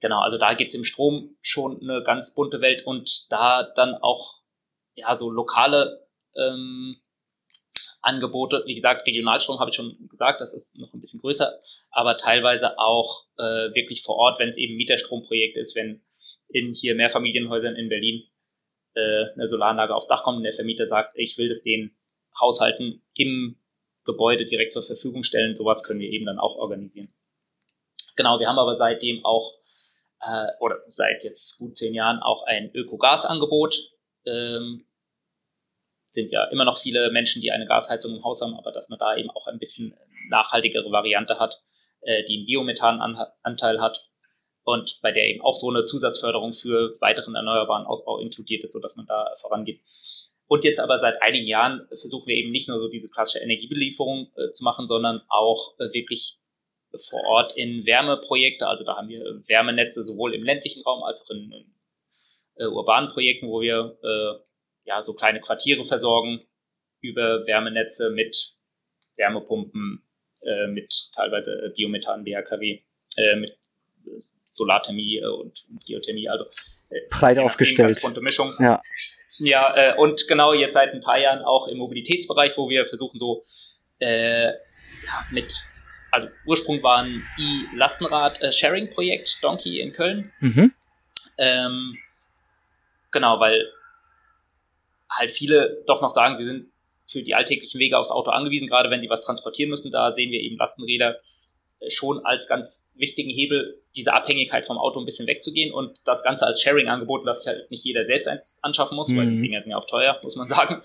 Genau, also da gibt's im Strom schon eine ganz bunte Welt und da dann auch ja so lokale ähm, Angebote. Wie gesagt, Regionalstrom habe ich schon gesagt, das ist noch ein bisschen größer, aber teilweise auch äh, wirklich vor Ort, wenn es eben Mieterstromprojekt ist, wenn in hier Mehrfamilienhäusern in Berlin äh, eine Solaranlage aufs Dach kommt und der Vermieter sagt, ich will das den Haushalten im Gebäude direkt zur Verfügung stellen. Sowas können wir eben dann auch organisieren. Genau, wir haben aber seitdem auch, äh, oder seit jetzt gut zehn Jahren auch ein Ökogas-Angebot. Ähm, sind ja immer noch viele Menschen, die eine Gasheizung im Haus haben, aber dass man da eben auch ein bisschen nachhaltigere Variante hat, äh, die einen Biomethananteil hat und bei der eben auch so eine Zusatzförderung für weiteren erneuerbaren Ausbau inkludiert ist, sodass man da vorangeht. Und jetzt aber seit einigen Jahren versuchen wir eben nicht nur so diese klassische Energiebelieferung äh, zu machen, sondern auch äh, wirklich vor Ort in Wärmeprojekte. Also da haben wir Wärmenetze sowohl im ländlichen Raum als auch in, in äh, urbanen Projekten, wo wir äh, ja so kleine Quartiere versorgen über Wärmenetze mit Wärmepumpen, äh, mit teilweise Biomethan, BHKW, äh, mit Solarthermie und, und Geothermie. Also breit aufgestellt. Ganz bunte Mischung. Ja. Ja, äh, und genau jetzt seit ein paar Jahren auch im Mobilitätsbereich, wo wir versuchen so äh, ja, mit, also Ursprung war ein E-Lastenrad-Sharing-Projekt, Donkey in Köln. Mhm. Ähm, genau, weil halt viele doch noch sagen, sie sind für die alltäglichen Wege aufs Auto angewiesen, gerade wenn sie was transportieren müssen. Da sehen wir eben Lastenräder schon als ganz wichtigen Hebel, diese Abhängigkeit vom Auto ein bisschen wegzugehen und das Ganze als Sharing-Angebot, dass sich halt nicht jeder selbst eins anschaffen muss, mhm. weil die mhm. Dinger sind ja auch teuer, muss man sagen,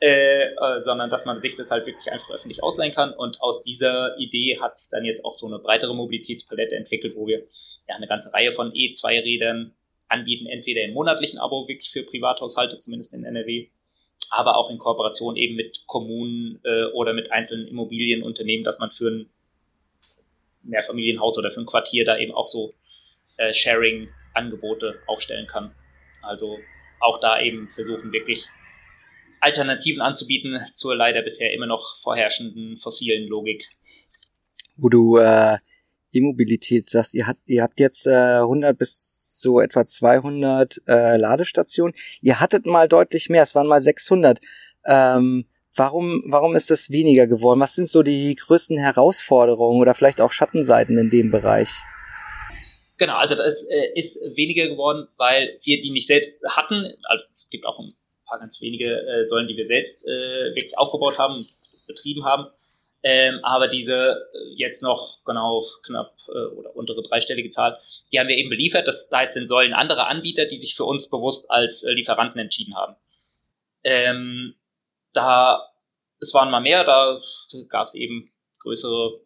äh, äh, sondern dass man sich das halt wirklich einfach öffentlich ausleihen kann. Und aus dieser Idee hat sich dann jetzt auch so eine breitere Mobilitätspalette entwickelt, wo wir ja eine ganze Reihe von E2-Rädern anbieten, entweder im monatlichen Abo wirklich für Privathaushalte, zumindest in NRW, aber auch in Kooperation eben mit Kommunen äh, oder mit einzelnen Immobilienunternehmen, dass man für ein Mehrfamilienhaus oder für ein Quartier da eben auch so äh, Sharing-Angebote aufstellen kann. Also auch da eben versuchen wirklich Alternativen anzubieten zur leider bisher immer noch vorherrschenden fossilen Logik. Wo du äh, E-Mobilität sagst, ihr habt, ihr habt jetzt äh, 100 bis so etwa 200 äh, Ladestationen. Ihr hattet mal deutlich mehr, es waren mal 600. Ähm, Warum, warum ist das weniger geworden? Was sind so die größten Herausforderungen oder vielleicht auch Schattenseiten in dem Bereich? Genau, also das äh, ist weniger geworden, weil wir die nicht selbst hatten. Also es gibt auch ein paar ganz wenige äh, Säulen, die wir selbst äh, wirklich aufgebaut haben, betrieben haben. Ähm, aber diese äh, jetzt noch genau knapp äh, oder untere dreistellige Zahl, die haben wir eben beliefert. Das heißt, sind Säulen andere Anbieter, die sich für uns bewusst als äh, Lieferanten entschieden haben. Ähm, da, es waren mal mehr, da gab es eben größere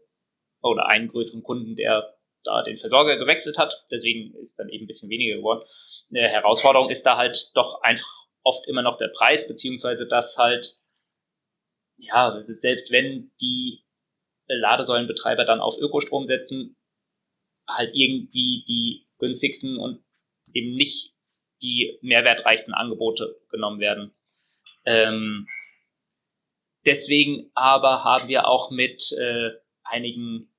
oder einen größeren Kunden, der da den Versorger gewechselt hat. Deswegen ist dann eben ein bisschen weniger geworden. Eine Herausforderung ist da halt doch einfach oft immer noch der Preis, beziehungsweise dass halt, ja, selbst wenn die Ladesäulenbetreiber dann auf Ökostrom setzen, halt irgendwie die günstigsten und eben nicht die mehrwertreichsten Angebote genommen werden. Ähm, Deswegen aber haben wir auch mit äh, einigen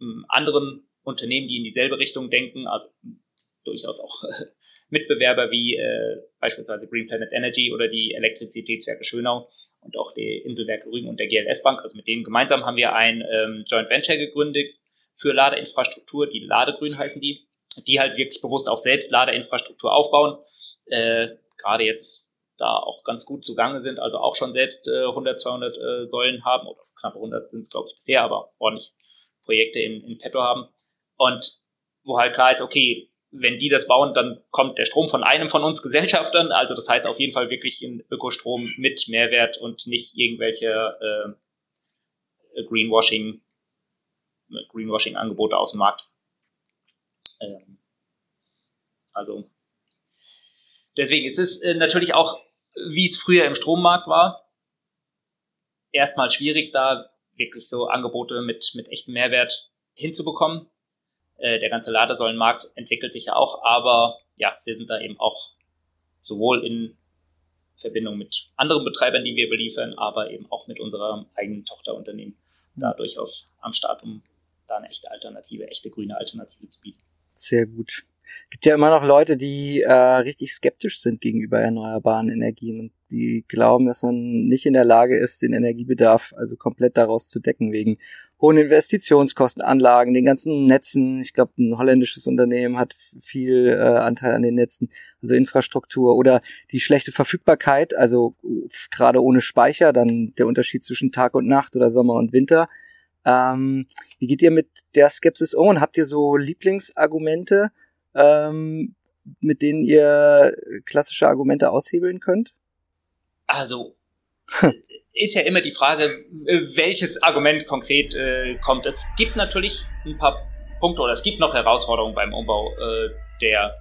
äh, anderen Unternehmen, die in dieselbe Richtung denken, also durchaus auch Mitbewerber wie äh, beispielsweise Green Planet Energy oder die Elektrizitätswerke Schönau und auch die Inselwerke Rügen und der GLS Bank. Also mit denen gemeinsam haben wir ein ähm, Joint Venture gegründet für Ladeinfrastruktur, die Ladegrün heißen die, die halt wirklich bewusst auch selbst Ladeinfrastruktur aufbauen. Äh, Gerade jetzt da auch ganz gut zugange sind, also auch schon selbst äh, 100, 200 äh, Säulen haben, oder knapp 100 sind es, glaube ich, bisher, aber ordentlich Projekte in, in petto haben. Und wo halt klar ist, okay, wenn die das bauen, dann kommt der Strom von einem von uns Gesellschaftern. Also das heißt auf jeden Fall wirklich ein Ökostrom mit Mehrwert und nicht irgendwelche äh, Greenwashing, Greenwashing-Angebote aus dem Markt. Ähm, also deswegen ist es äh, natürlich auch, wie es früher im Strommarkt war, erstmal schwierig, da wirklich so Angebote mit, mit echtem Mehrwert hinzubekommen. Äh, der ganze Ladesäulenmarkt entwickelt sich ja auch, aber ja, wir sind da eben auch sowohl in Verbindung mit anderen Betreibern, die wir beliefern, aber eben auch mit unserem eigenen Tochterunternehmen da durchaus am Start, um da eine echte Alternative, echte grüne Alternative zu bieten. Sehr gut gibt ja immer noch Leute, die äh, richtig skeptisch sind gegenüber erneuerbaren Energien und die glauben, dass man nicht in der Lage ist, den Energiebedarf also komplett daraus zu decken, wegen hohen Investitionskosten, Anlagen, den ganzen Netzen. Ich glaube, ein holländisches Unternehmen hat viel äh, Anteil an den Netzen, also Infrastruktur oder die schlechte Verfügbarkeit, also gerade ohne Speicher, dann der Unterschied zwischen Tag und Nacht oder Sommer und Winter. Ähm, wie geht ihr mit der Skepsis um und habt ihr so Lieblingsargumente? Ähm, mit denen ihr klassische Argumente aushebeln könnt? Also, ist ja immer die Frage, welches Argument konkret äh, kommt. Es gibt natürlich ein paar Punkte oder es gibt noch Herausforderungen beim Umbau äh, der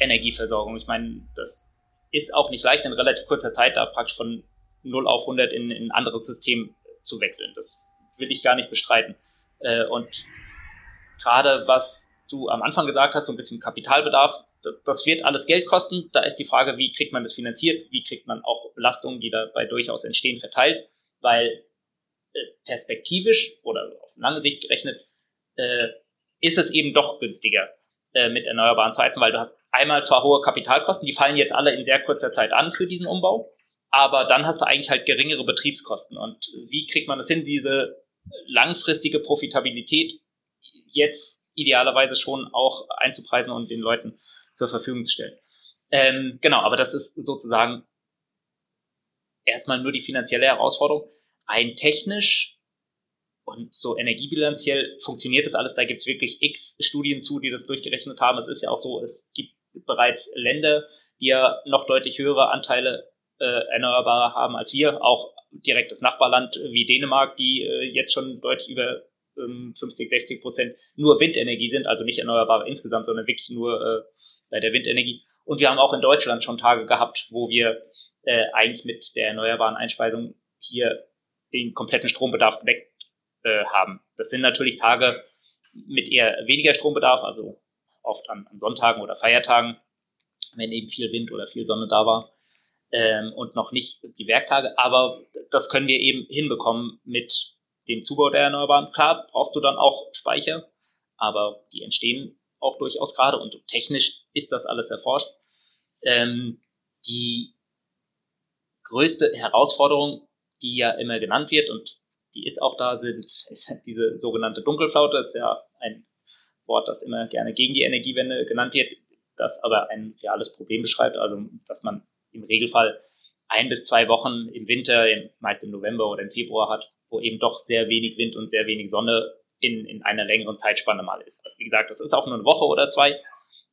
Energieversorgung. Ich meine, das ist auch nicht leicht in relativ kurzer Zeit da praktisch von 0 auf 100 in, in ein anderes System zu wechseln. Das will ich gar nicht bestreiten. Äh, und gerade was du am Anfang gesagt hast, so ein bisschen Kapitalbedarf, das wird alles Geld kosten. Da ist die Frage, wie kriegt man das finanziert? Wie kriegt man auch Belastungen, die dabei durchaus entstehen, verteilt? Weil äh, perspektivisch oder auf lange Sicht gerechnet äh, ist es eben doch günstiger, äh, mit Erneuerbaren zu heizen, weil du hast einmal zwar hohe Kapitalkosten, die fallen jetzt alle in sehr kurzer Zeit an für diesen Umbau, aber dann hast du eigentlich halt geringere Betriebskosten. Und wie kriegt man das hin, diese langfristige Profitabilität jetzt idealerweise schon auch einzupreisen und den Leuten zur Verfügung zu stellen. Ähm, genau, aber das ist sozusagen erstmal nur die finanzielle Herausforderung. Rein technisch und so energiebilanziell funktioniert das alles. Da gibt's wirklich x Studien zu, die das durchgerechnet haben. Es ist ja auch so, es gibt bereits Länder, die ja noch deutlich höhere Anteile äh, erneuerbarer haben als wir. Auch direkt das Nachbarland wie Dänemark, die äh, jetzt schon deutlich über 50, 60 Prozent nur Windenergie sind, also nicht erneuerbare insgesamt, sondern wirklich nur äh, bei der Windenergie. Und wir haben auch in Deutschland schon Tage gehabt, wo wir äh, eigentlich mit der erneuerbaren Einspeisung hier den kompletten Strombedarf weg äh, haben. Das sind natürlich Tage mit eher weniger Strombedarf, also oft an, an Sonntagen oder Feiertagen, wenn eben viel Wind oder viel Sonne da war. Ähm, und noch nicht die Werktage, aber das können wir eben hinbekommen mit den Zubau der Erneuerbaren. Klar, brauchst du dann auch Speicher, aber die entstehen auch durchaus gerade und technisch ist das alles erforscht. Ähm, die größte Herausforderung, die ja immer genannt wird und die ist auch da, sind, ist diese sogenannte Dunkelflaute. Das ist ja ein Wort, das immer gerne gegen die Energiewende genannt wird, das aber ein reales Problem beschreibt, also dass man im Regelfall ein bis zwei Wochen im Winter, meist im November oder im Februar hat, wo eben doch sehr wenig Wind und sehr wenig Sonne in, in einer längeren Zeitspanne mal ist. Wie gesagt, das ist auch nur eine Woche oder zwei.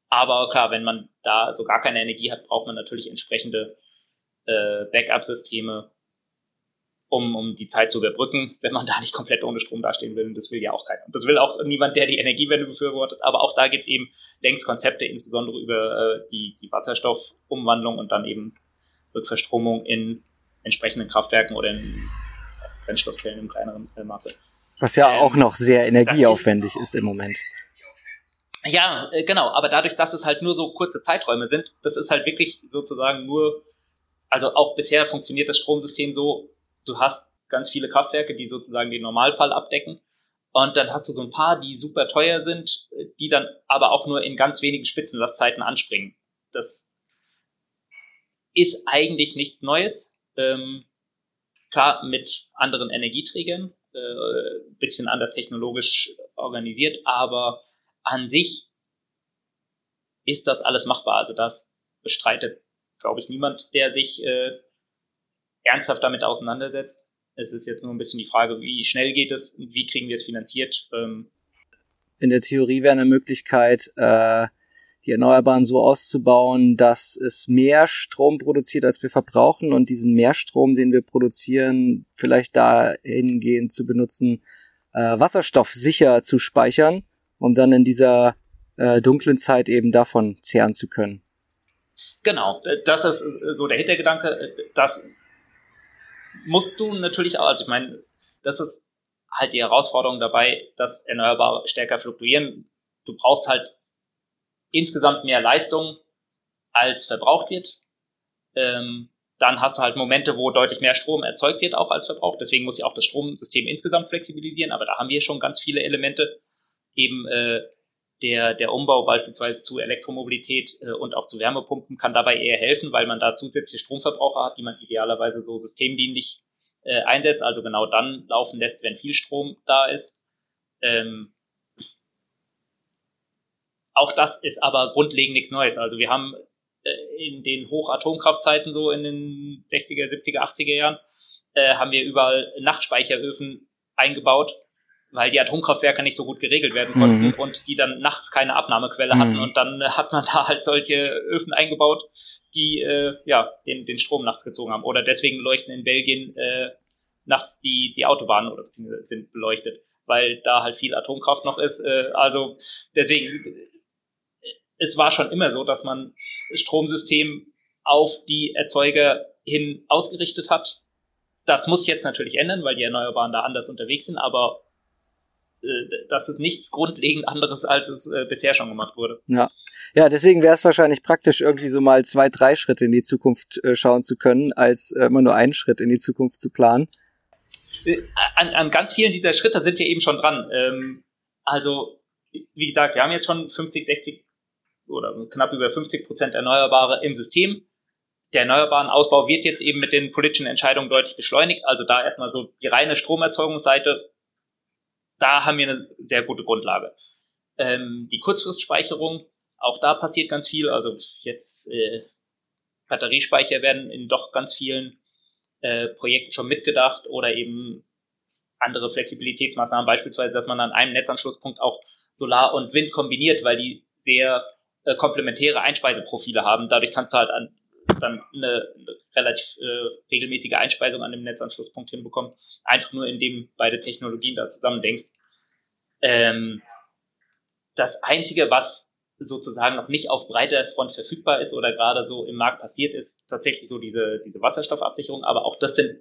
Aber klar, wenn man da so gar keine Energie hat, braucht man natürlich entsprechende äh, Backup-Systeme, um, um die Zeit zu überbrücken, wenn man da nicht komplett ohne Strom dastehen will. Und das will ja auch keiner. Und das will auch niemand, der die Energiewende befürwortet. Aber auch da gibt es eben längst Konzepte, insbesondere über äh, die, die Wasserstoffumwandlung und dann eben Rückverstromung in entsprechenden Kraftwerken oder in Brennstoffzellen im kleineren äh, Maße. Was ja ähm, auch noch sehr energieaufwendig ist, ist, im Moment. Ja, äh, genau, aber dadurch, dass es halt nur so kurze Zeiträume sind, das ist halt wirklich sozusagen nur, also auch bisher funktioniert das Stromsystem so, du hast ganz viele Kraftwerke, die sozusagen den Normalfall abdecken. Und dann hast du so ein paar, die super teuer sind, die dann aber auch nur in ganz wenigen Spitzenlastzeiten anspringen. Das ist eigentlich nichts Neues. Ähm, klar mit anderen Energieträgern, äh, bisschen anders technologisch organisiert, aber an sich ist das alles machbar. Also das bestreitet glaube ich, niemand, der sich äh, ernsthaft damit auseinandersetzt. Es ist jetzt nur ein bisschen die Frage, wie schnell geht es, wie kriegen wir es finanziert. Ähm, in der Theorie wäre eine Möglichkeit, äh, die Erneuerbaren so auszubauen, dass es mehr Strom produziert, als wir verbrauchen und diesen Mehrstrom, den wir produzieren, vielleicht dahingehend zu benutzen, äh, Wasserstoff sicher zu speichern, um dann in dieser äh, dunklen Zeit eben davon zehren zu können. Genau, das ist so der Hintergedanke. Das musst du natürlich auch, also ich meine, das ist halt die Herausforderung dabei, dass Erneuerbare stärker fluktuieren. Du brauchst halt insgesamt mehr Leistung, als verbraucht wird. Ähm, dann hast du halt Momente, wo deutlich mehr Strom erzeugt wird, auch als verbraucht. Deswegen muss ich auch das Stromsystem insgesamt flexibilisieren. Aber da haben wir schon ganz viele Elemente. Eben äh, der, der Umbau beispielsweise zu Elektromobilität äh, und auch zu Wärmepumpen kann dabei eher helfen, weil man da zusätzliche Stromverbraucher hat, die man idealerweise so systemdienlich äh, einsetzt, also genau dann laufen lässt, wenn viel Strom da ist. Ähm, auch das ist aber grundlegend nichts Neues. Also wir haben äh, in den Hochatomkraftzeiten so in den 60er, 70er, 80er Jahren äh, haben wir überall Nachtspeicheröfen eingebaut, weil die Atomkraftwerke nicht so gut geregelt werden konnten mhm. und die dann nachts keine Abnahmequelle mhm. hatten und dann hat man da halt solche Öfen eingebaut, die äh, ja den, den Strom nachts gezogen haben. Oder deswegen leuchten in Belgien äh, nachts die, die Autobahnen oder beziehungsweise sind beleuchtet, weil da halt viel Atomkraft noch ist. Äh, also deswegen es war schon immer so, dass man Stromsystem auf die Erzeuger hin ausgerichtet hat. Das muss jetzt natürlich ändern, weil die Erneuerbaren da anders unterwegs sind, aber äh, das ist nichts grundlegend anderes, als es äh, bisher schon gemacht wurde. Ja, ja deswegen wäre es wahrscheinlich praktisch, irgendwie so mal zwei, drei Schritte in die Zukunft äh, schauen zu können, als äh, immer nur einen Schritt in die Zukunft zu planen. Äh, an, an ganz vielen dieser Schritte sind wir eben schon dran. Ähm, also, wie gesagt, wir haben jetzt schon 50, 60 oder knapp über 50 Prozent Erneuerbare im System. Der erneuerbaren Ausbau wird jetzt eben mit den politischen Entscheidungen deutlich beschleunigt. Also da erstmal so die reine Stromerzeugungsseite, da haben wir eine sehr gute Grundlage. Ähm, die Kurzfristspeicherung, auch da passiert ganz viel. Also jetzt äh, Batteriespeicher werden in doch ganz vielen äh, Projekten schon mitgedacht oder eben andere Flexibilitätsmaßnahmen, beispielsweise, dass man an einem Netzanschlusspunkt auch Solar und Wind kombiniert, weil die sehr äh, komplementäre Einspeiseprofile haben. Dadurch kannst du halt an, dann eine, relativ äh, regelmäßige Einspeisung an dem Netzanschlusspunkt hinbekommen. Einfach nur, indem beide Technologien da zusammen denkst. Ähm, das Einzige, was sozusagen noch nicht auf breiter Front verfügbar ist oder gerade so im Markt passiert, ist tatsächlich so diese, diese Wasserstoffabsicherung. Aber auch das sind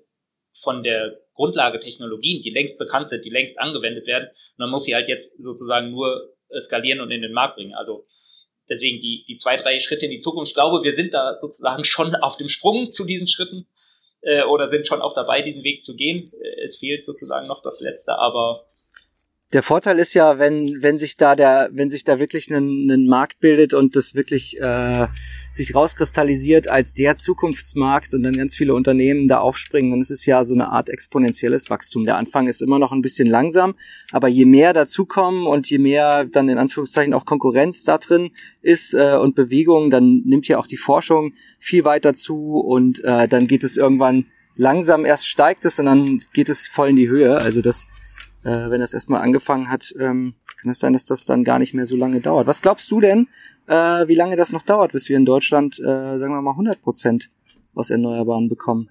von der Grundlage Technologien, die längst bekannt sind, die längst angewendet werden. Man muss sie halt jetzt sozusagen nur skalieren und in den Markt bringen. Also deswegen die, die zwei, drei Schritte in die Zukunft. Ich glaube, wir sind da sozusagen schon auf dem Sprung zu diesen Schritten äh, oder sind schon auch dabei, diesen Weg zu gehen. Äh, es fehlt sozusagen noch das Letzte, aber der Vorteil ist ja, wenn, wenn sich da der, wenn sich da wirklich ein, ein Markt bildet und das wirklich äh, sich rauskristallisiert als der Zukunftsmarkt und dann ganz viele Unternehmen da aufspringen, dann ist es ja so eine Art exponentielles Wachstum. Der Anfang ist immer noch ein bisschen langsam, aber je mehr dazukommen und je mehr dann in Anführungszeichen auch Konkurrenz da drin ist äh, und Bewegung, dann nimmt ja auch die Forschung viel weiter zu und äh, dann geht es irgendwann langsam erst steigt es und dann geht es voll in die Höhe. Also das äh, wenn das erstmal angefangen hat, ähm, kann es sein, dass das dann gar nicht mehr so lange dauert. Was glaubst du denn, äh, wie lange das noch dauert, bis wir in Deutschland, äh, sagen wir mal, 100 Prozent aus Erneuerbaren bekommen?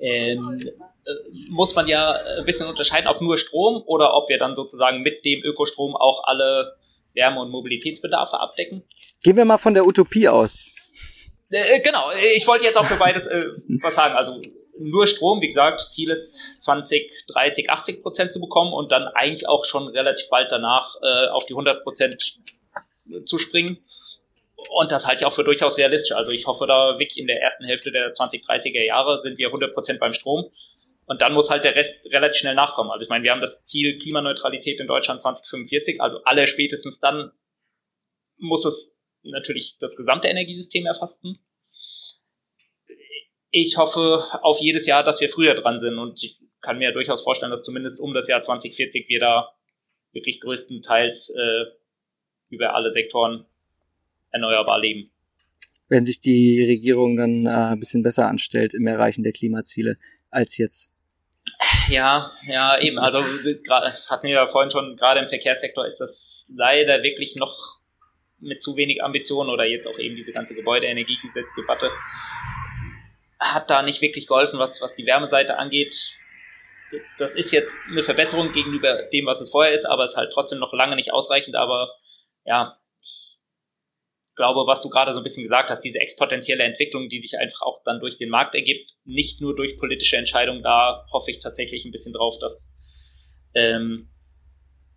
Ähm, äh, muss man ja ein bisschen unterscheiden, ob nur Strom oder ob wir dann sozusagen mit dem Ökostrom auch alle Wärme- und Mobilitätsbedarfe abdecken. Gehen wir mal von der Utopie aus. Äh, genau, ich wollte jetzt auch für beides äh, was sagen. Also nur Strom, wie gesagt, Ziel ist 20, 30, 80 Prozent zu bekommen und dann eigentlich auch schon relativ bald danach äh, auf die 100 Prozent zu springen. Und das halte ich auch für durchaus realistisch. Also ich hoffe da wirklich in der ersten Hälfte der 2030er Jahre sind wir 100 Prozent beim Strom. Und dann muss halt der Rest relativ schnell nachkommen. Also ich meine, wir haben das Ziel Klimaneutralität in Deutschland 2045. Also alle spätestens dann muss es natürlich das gesamte Energiesystem erfassen ich hoffe auf jedes Jahr, dass wir früher dran sind und ich kann mir durchaus vorstellen, dass zumindest um das Jahr 2040 wir da wirklich größtenteils äh, über alle Sektoren erneuerbar leben. wenn sich die Regierung dann äh, ein bisschen besser anstellt im Erreichen der Klimaziele als jetzt. Ja, ja, eben. Also hatten wir ja vorhin schon, gerade im Verkehrssektor ist das leider wirklich noch mit zu wenig Ambitionen oder jetzt auch eben diese ganze Gebäudeenergiegesetzdebatte hat da nicht wirklich geholfen, was, was die Wärmeseite angeht. Das ist jetzt eine Verbesserung gegenüber dem, was es vorher ist, aber es ist halt trotzdem noch lange nicht ausreichend. Aber ja, ich glaube, was du gerade so ein bisschen gesagt hast, diese exponentielle Entwicklung, die sich einfach auch dann durch den Markt ergibt, nicht nur durch politische Entscheidungen, da hoffe ich tatsächlich ein bisschen drauf, dass ähm,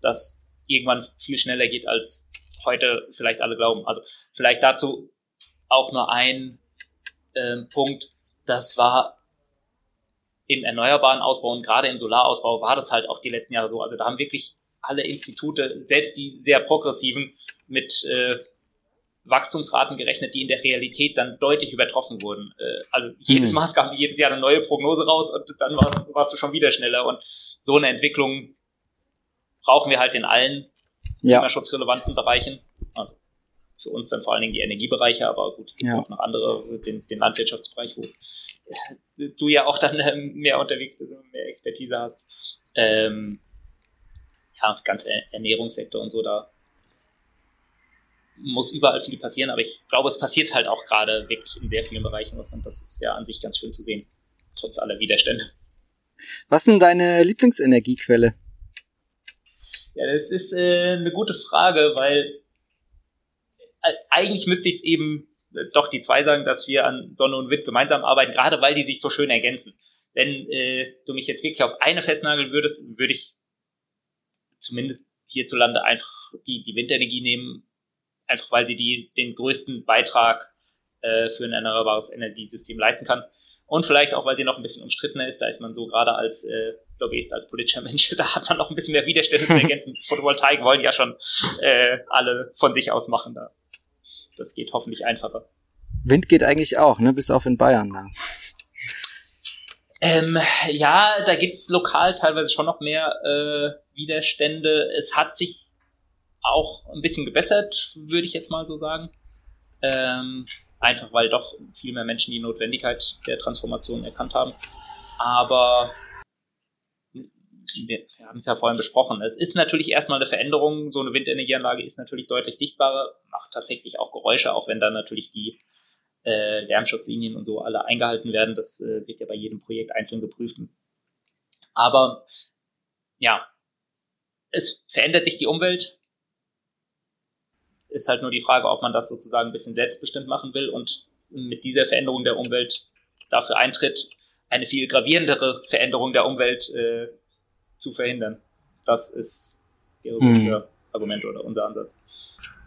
das irgendwann viel schneller geht, als heute vielleicht alle glauben. Also vielleicht dazu auch nur ein ähm, Punkt, das war im erneuerbaren Ausbau und gerade im Solarausbau war das halt auch die letzten Jahre so. Also da haben wirklich alle Institute, selbst die sehr progressiven, mit äh, Wachstumsraten gerechnet, die in der Realität dann deutlich übertroffen wurden. Äh, also jedes mhm. Mal kam jedes Jahr eine neue Prognose raus und dann war, warst du schon wieder schneller. Und so eine Entwicklung brauchen wir halt in allen ja. klimaschutzrelevanten Bereichen. Also für uns dann vor allen Dingen die Energiebereiche, aber gut, es gibt ja. auch noch andere, den, den Landwirtschaftsbereich, wo du ja auch dann ähm, mehr unterwegs bist und mehr Expertise hast. Ähm, ja, ganze Ernährungssektor und so, da muss überall viel passieren, aber ich glaube, es passiert halt auch gerade wirklich in sehr vielen Bereichen was und das ist ja an sich ganz schön zu sehen, trotz aller Widerstände. Was ist denn deine Lieblingsenergiequelle? Ja, das ist äh, eine gute Frage, weil äh, eigentlich müsste ich es eben äh, doch die zwei sagen, dass wir an Sonne und Wind gemeinsam arbeiten, gerade weil die sich so schön ergänzen. Wenn äh, du mich jetzt wirklich auf eine festnageln würdest, würde ich zumindest hierzulande einfach die, die Windenergie nehmen, einfach weil sie die, den größten Beitrag äh, für ein erneuerbares Energiesystem leisten kann. Und vielleicht auch, weil sie noch ein bisschen umstrittener ist, da ist man so gerade als äh, Lobbyist, als politischer Mensch, da hat man noch ein bisschen mehr Widerstände zu ergänzen. Photovoltaik wollen ja schon äh, alle von sich aus machen. Da. Das geht hoffentlich einfacher. Wind geht eigentlich auch, ne? Bis auf in Bayern da. Ähm, ja, da gibt's lokal teilweise schon noch mehr äh, Widerstände. Es hat sich auch ein bisschen gebessert, würde ich jetzt mal so sagen. Ähm, einfach weil doch viel mehr Menschen die Notwendigkeit der Transformation erkannt haben. Aber wir haben es ja vorhin besprochen. Es ist natürlich erstmal eine Veränderung. So eine Windenergieanlage ist natürlich deutlich sichtbarer, macht tatsächlich auch Geräusche, auch wenn dann natürlich die äh, Lärmschutzlinien und so alle eingehalten werden. Das äh, wird ja bei jedem Projekt einzeln geprüft. Aber ja, es verändert sich die Umwelt ist halt nur die Frage, ob man das sozusagen ein bisschen selbstbestimmt machen will und mit dieser Veränderung der Umwelt dafür eintritt, eine viel gravierendere Veränderung der Umwelt äh, zu verhindern. Das ist Ihre hm. Argument oder unser Ansatz.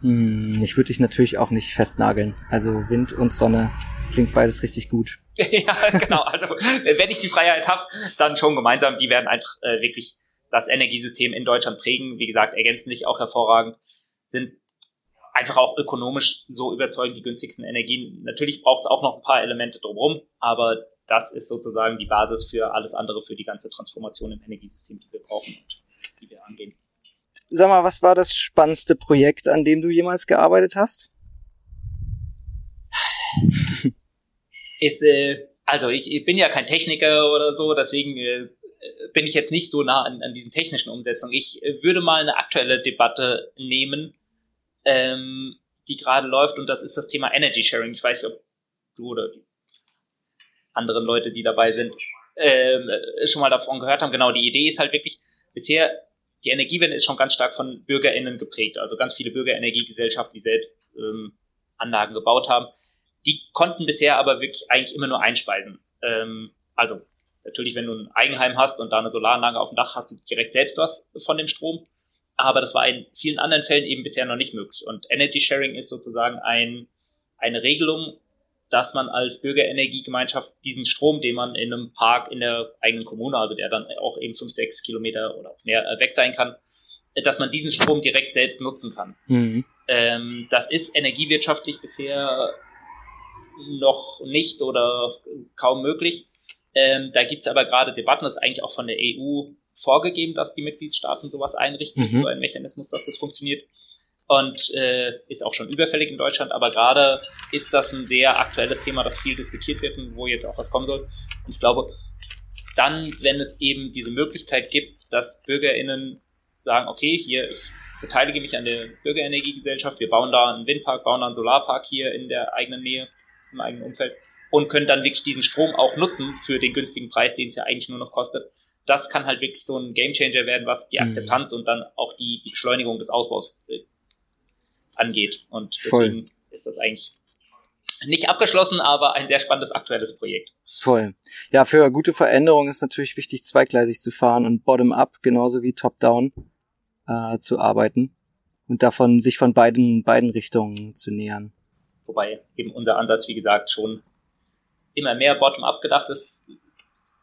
Hm, ich würde dich natürlich auch nicht festnageln. Also Wind und Sonne klingt beides richtig gut. ja, genau. Also wenn ich die Freiheit habe, dann schon gemeinsam. Die werden einfach äh, wirklich das Energiesystem in Deutschland prägen. Wie gesagt, ergänzen sich auch hervorragend, sind einfach auch ökonomisch so überzeugend die günstigsten Energien. Natürlich braucht es auch noch ein paar Elemente drumherum, aber das ist sozusagen die Basis für alles andere, für die ganze Transformation im Energiesystem, die wir brauchen und die wir angehen. Sag mal, was war das spannendste Projekt, an dem du jemals gearbeitet hast? Ist, äh, also ich, ich bin ja kein Techniker oder so, deswegen äh, bin ich jetzt nicht so nah an, an diesen technischen Umsetzungen. Ich äh, würde mal eine aktuelle Debatte nehmen, ähm, die gerade läuft und das ist das Thema Energy Sharing. Ich weiß nicht, ob du oder die anderen Leute, die dabei sind, ähm, schon mal davon gehört haben. Genau, die Idee ist halt wirklich, bisher, die Energiewende ist schon ganz stark von BürgerInnen geprägt. Also ganz viele Bürgerenergiegesellschaften, die selbst ähm, Anlagen gebaut haben, die konnten bisher aber wirklich eigentlich immer nur einspeisen. Ähm, also natürlich, wenn du ein Eigenheim hast und da eine Solaranlage auf dem Dach hast, du direkt selbst was von dem Strom aber das war in vielen anderen Fällen eben bisher noch nicht möglich. Und Energy Sharing ist sozusagen ein, eine Regelung, dass man als Bürgerenergiegemeinschaft diesen Strom, den man in einem Park in der eigenen Kommune, also der dann auch eben fünf, sechs Kilometer oder auch mehr äh, weg sein kann, dass man diesen Strom direkt selbst nutzen kann. Mhm. Ähm, das ist energiewirtschaftlich bisher noch nicht oder kaum möglich. Ähm, da gibt's aber gerade Debatten, das ist eigentlich auch von der EU vorgegeben, dass die Mitgliedstaaten sowas einrichten, mhm. so ein Mechanismus, dass das funktioniert. Und äh, ist auch schon überfällig in Deutschland, aber gerade ist das ein sehr aktuelles Thema, das viel diskutiert wird und wo jetzt auch was kommen soll. Und ich glaube, dann, wenn es eben diese Möglichkeit gibt, dass BürgerInnen sagen, okay, hier, ich beteilige mich an der Bürgerenergiegesellschaft, wir bauen da einen Windpark, bauen da einen Solarpark hier in der eigenen Nähe, im eigenen Umfeld und können dann wirklich diesen Strom auch nutzen für den günstigen Preis, den es ja eigentlich nur noch kostet. Das kann halt wirklich so ein Gamechanger werden, was die mhm. Akzeptanz mhm. und dann auch die, die Beschleunigung des Ausbaus äh, angeht. Und deswegen Voll. ist das eigentlich nicht abgeschlossen, aber ein sehr spannendes aktuelles Projekt. Voll. Ja, für gute Veränderung ist natürlich wichtig, zweigleisig zu fahren und bottom-up genauso wie top-down äh, zu arbeiten und davon sich von beiden, beiden Richtungen zu nähern. Wobei eben unser Ansatz, wie gesagt, schon immer mehr bottom-up gedacht ist.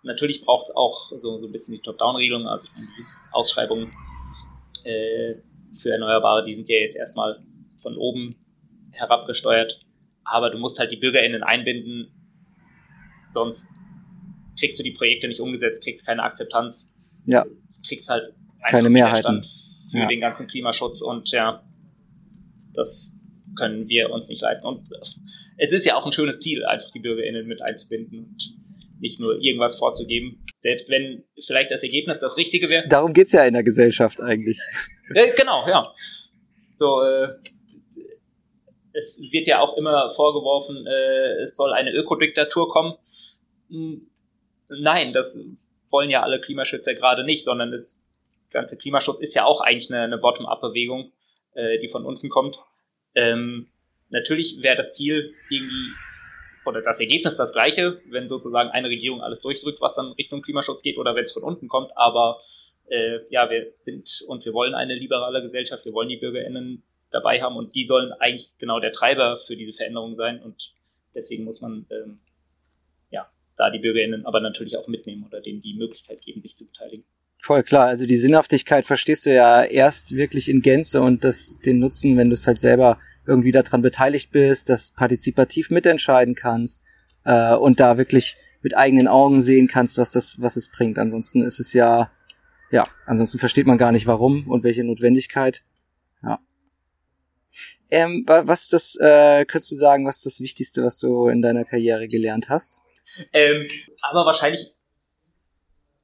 Natürlich braucht es auch so, so ein bisschen die Top-Down-Regelung, also die Ausschreibungen äh, für Erneuerbare, die sind ja jetzt erstmal von oben herabgesteuert. Aber du musst halt die BürgerInnen einbinden, sonst kriegst du die Projekte nicht umgesetzt, kriegst keine Akzeptanz, ja. kriegst halt keine Mehrheiten für ja. den ganzen Klimaschutz und ja, das können wir uns nicht leisten. Und es ist ja auch ein schönes Ziel, einfach die BürgerInnen mit einzubinden und nicht nur irgendwas vorzugeben, selbst wenn vielleicht das Ergebnis das Richtige wäre. Darum geht's ja in der Gesellschaft eigentlich. Äh, genau, ja. So, äh, es wird ja auch immer vorgeworfen, äh, es soll eine Ökodiktatur kommen. Hm, nein, das wollen ja alle Klimaschützer gerade nicht, sondern das ganze Klimaschutz ist ja auch eigentlich eine, eine Bottom-up-Bewegung, äh, die von unten kommt. Ähm, natürlich wäre das Ziel irgendwie oder das Ergebnis das gleiche, wenn sozusagen eine Regierung alles durchdrückt, was dann Richtung Klimaschutz geht oder wenn es von unten kommt. Aber äh, ja, wir sind und wir wollen eine liberale Gesellschaft, wir wollen die BürgerInnen dabei haben und die sollen eigentlich genau der Treiber für diese Veränderung sein und deswegen muss man ähm, ja da die BürgerInnen aber natürlich auch mitnehmen oder denen die Möglichkeit geben, sich zu beteiligen. Voll klar, also die Sinnhaftigkeit verstehst du ja erst wirklich in Gänze und das, den Nutzen, wenn du es halt selber irgendwie daran beteiligt bist, das partizipativ mitentscheiden kannst äh, und da wirklich mit eigenen Augen sehen kannst, was das, was es bringt. Ansonsten ist es ja, ja, ansonsten versteht man gar nicht warum und welche Notwendigkeit. Ja. Ähm, was das, äh, könntest du sagen, was das Wichtigste, was du in deiner Karriere gelernt hast? Ähm, aber wahrscheinlich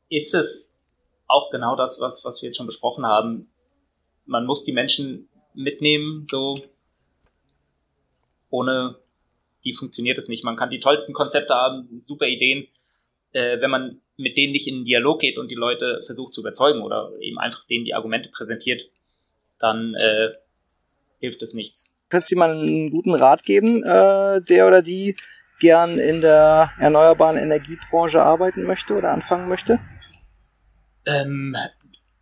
ist es auch genau das, was, was wir jetzt schon besprochen haben. Man muss die Menschen mitnehmen, so ohne die funktioniert es nicht. Man kann die tollsten Konzepte haben, super Ideen. Äh, wenn man mit denen nicht in den Dialog geht und die Leute versucht zu überzeugen oder eben einfach denen die Argumente präsentiert, dann äh, hilft es nichts. Könntest du mal einen guten Rat geben, äh, der oder die gern in der erneuerbaren Energiebranche arbeiten möchte oder anfangen möchte? Ähm,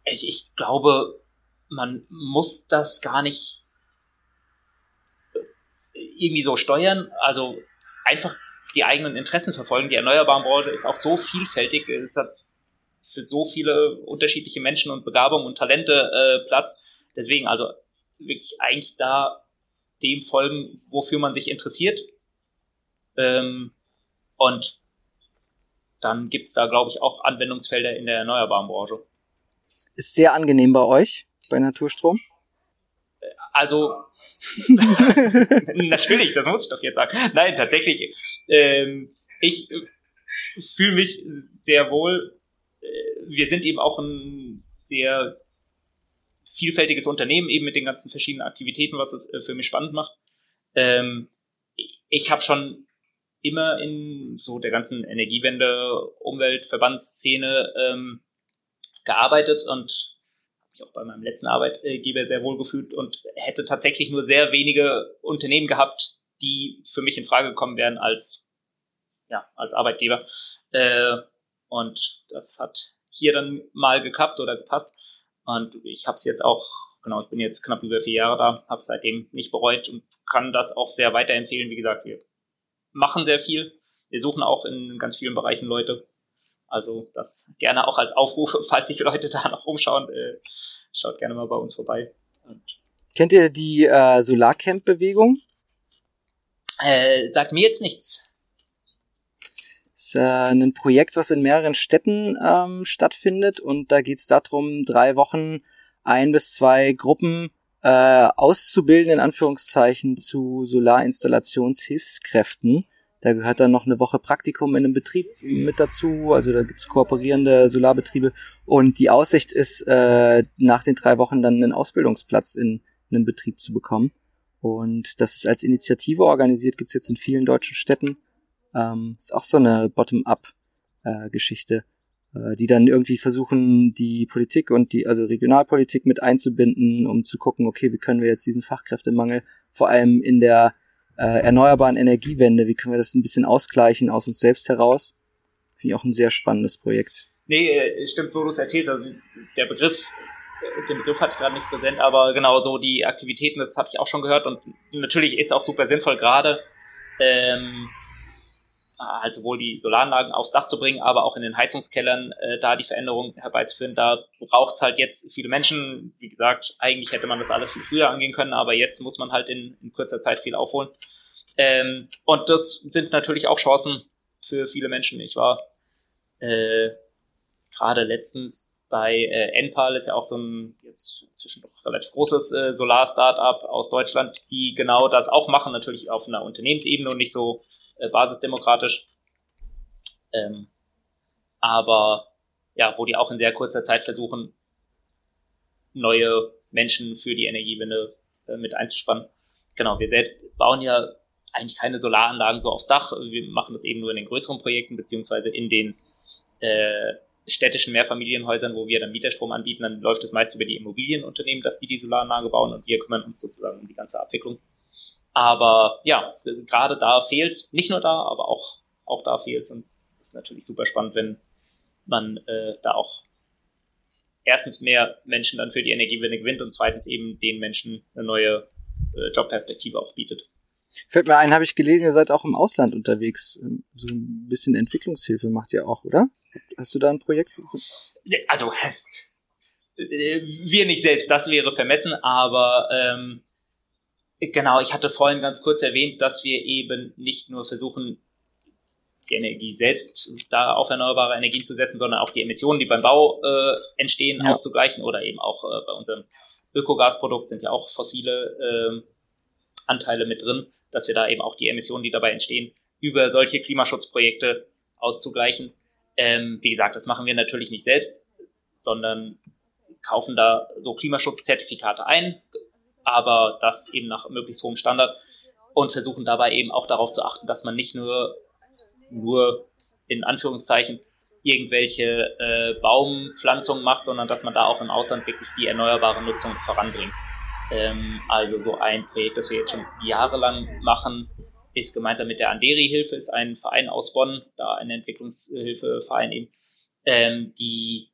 ich, ich glaube, man muss das gar nicht irgendwie so steuern. Also einfach die eigenen Interessen verfolgen. Die Erneuerbaren ist auch so vielfältig. Es hat für so viele unterschiedliche Menschen und Begabungen und Talente äh, Platz. Deswegen also wirklich eigentlich da dem folgen, wofür man sich interessiert. Ähm, und dann gibt's da, glaube ich, auch Anwendungsfelder in der erneuerbaren Branche. Ist sehr angenehm bei euch, bei Naturstrom? Also, natürlich, das muss ich doch jetzt sagen. Nein, tatsächlich, ähm, ich äh, fühle mich sehr wohl. Äh, wir sind eben auch ein sehr vielfältiges Unternehmen, eben mit den ganzen verschiedenen Aktivitäten, was es äh, für mich spannend macht. Ähm, ich habe schon immer in so der ganzen Energiewende, Umweltverbandsszene ähm, gearbeitet und mich auch bei meinem letzten Arbeitgeber sehr wohl gefühlt und hätte tatsächlich nur sehr wenige Unternehmen gehabt, die für mich in Frage gekommen wären als, ja, als Arbeitgeber. Äh, und das hat hier dann mal geklappt oder gepasst. Und ich habe es jetzt auch, genau, ich bin jetzt knapp über vier Jahre da, habe es seitdem nicht bereut und kann das auch sehr weiterempfehlen. Wie gesagt, wir machen sehr viel. Wir suchen auch in ganz vielen Bereichen Leute. Also das gerne auch als Aufruf, falls sich Leute da noch umschauen, äh, schaut gerne mal bei uns vorbei. Und Kennt ihr die äh, Solarcamp-Bewegung? Äh, sagt mir jetzt nichts. Ist äh, ein Projekt, was in mehreren Städten ähm, stattfindet und da geht es darum, drei Wochen ein bis zwei Gruppen äh, auszubilden, in Anführungszeichen, zu Solarinstallationshilfskräften. Da gehört dann noch eine Woche Praktikum in einem Betrieb mit dazu. Also da gibt's kooperierende Solarbetriebe. Und die Aussicht ist, äh, nach den drei Wochen dann einen Ausbildungsplatz in einem Betrieb zu bekommen. Und das ist als Initiative organisiert, gibt's jetzt in vielen deutschen Städten. Ähm, ist auch so eine Bottom-up-Geschichte, äh, die dann irgendwie versuchen, die Politik und die, also Regionalpolitik mit einzubinden, um zu gucken, okay, wie können wir jetzt diesen Fachkräftemangel vor allem in der äh, erneuerbaren Energiewende, wie können wir das ein bisschen ausgleichen aus uns selbst heraus? Finde ich auch ein sehr spannendes Projekt. Nee, äh, stimmt, wo du es erzählst. Also der Begriff, äh, den Begriff hatte ich gerade nicht präsent, aber genau so die Aktivitäten, das hatte ich auch schon gehört und natürlich ist auch super sinnvoll gerade ähm, halt sowohl die Solaranlagen aufs Dach zu bringen, aber auch in den Heizungskellern äh, da die Veränderung herbeizuführen. Da braucht es halt jetzt viele Menschen. Wie gesagt, eigentlich hätte man das alles viel früher angehen können, aber jetzt muss man halt in, in kurzer Zeit viel aufholen. Ähm, und das sind natürlich auch Chancen für viele Menschen. Ich war äh, gerade letztens bei äh, Enpal, ist ja auch so ein jetzt inzwischen doch relativ großes äh, Solar-Startup aus Deutschland, die genau das auch machen, natürlich auf einer Unternehmensebene und nicht so äh, basisdemokratisch. Ähm, aber ja, wo die auch in sehr kurzer Zeit versuchen, neue Menschen für die Energiewende äh, mit einzuspannen. Genau, wir selbst bauen ja eigentlich keine Solaranlagen so aufs Dach. Wir machen das eben nur in den größeren Projekten, beziehungsweise in den äh, städtischen Mehrfamilienhäusern, wo wir dann Mieterstrom anbieten. Dann läuft es meist über die Immobilienunternehmen, dass die die Solaranlage bauen und wir kümmern uns sozusagen um die ganze Abwicklung. Aber ja, gerade da fehlt nicht nur da, aber auch, auch da fehlt und es ist natürlich super spannend, wenn man äh, da auch erstens mehr Menschen dann für die Energiewende gewinnt und zweitens eben den Menschen eine neue äh, Jobperspektive auch bietet. Fällt mir ein, habe ich gelesen, ihr seid auch im Ausland unterwegs. Ähm, so ein bisschen Entwicklungshilfe macht ihr auch, oder? Hast du da ein Projekt? Also, äh, wir nicht selbst, das wäre vermessen, aber ähm, Genau, ich hatte vorhin ganz kurz erwähnt, dass wir eben nicht nur versuchen, die Energie selbst da auf erneuerbare Energien zu setzen, sondern auch die Emissionen, die beim Bau äh, entstehen, ja. auszugleichen oder eben auch äh, bei unserem Ökogasprodukt sind ja auch fossile äh, Anteile mit drin, dass wir da eben auch die Emissionen, die dabei entstehen, über solche Klimaschutzprojekte auszugleichen. Ähm, wie gesagt, das machen wir natürlich nicht selbst, sondern kaufen da so Klimaschutzzertifikate ein, aber das eben nach möglichst hohem Standard und versuchen dabei eben auch darauf zu achten, dass man nicht nur, nur in Anführungszeichen irgendwelche äh, Baumpflanzungen macht, sondern dass man da auch im Ausland wirklich die erneuerbare Nutzung voranbringt. Ähm, also so ein Projekt, das wir jetzt schon jahrelang machen, ist gemeinsam mit der Anderi-Hilfe, ist ein Verein aus Bonn, da ein Entwicklungshilfeverein eben, ähm, die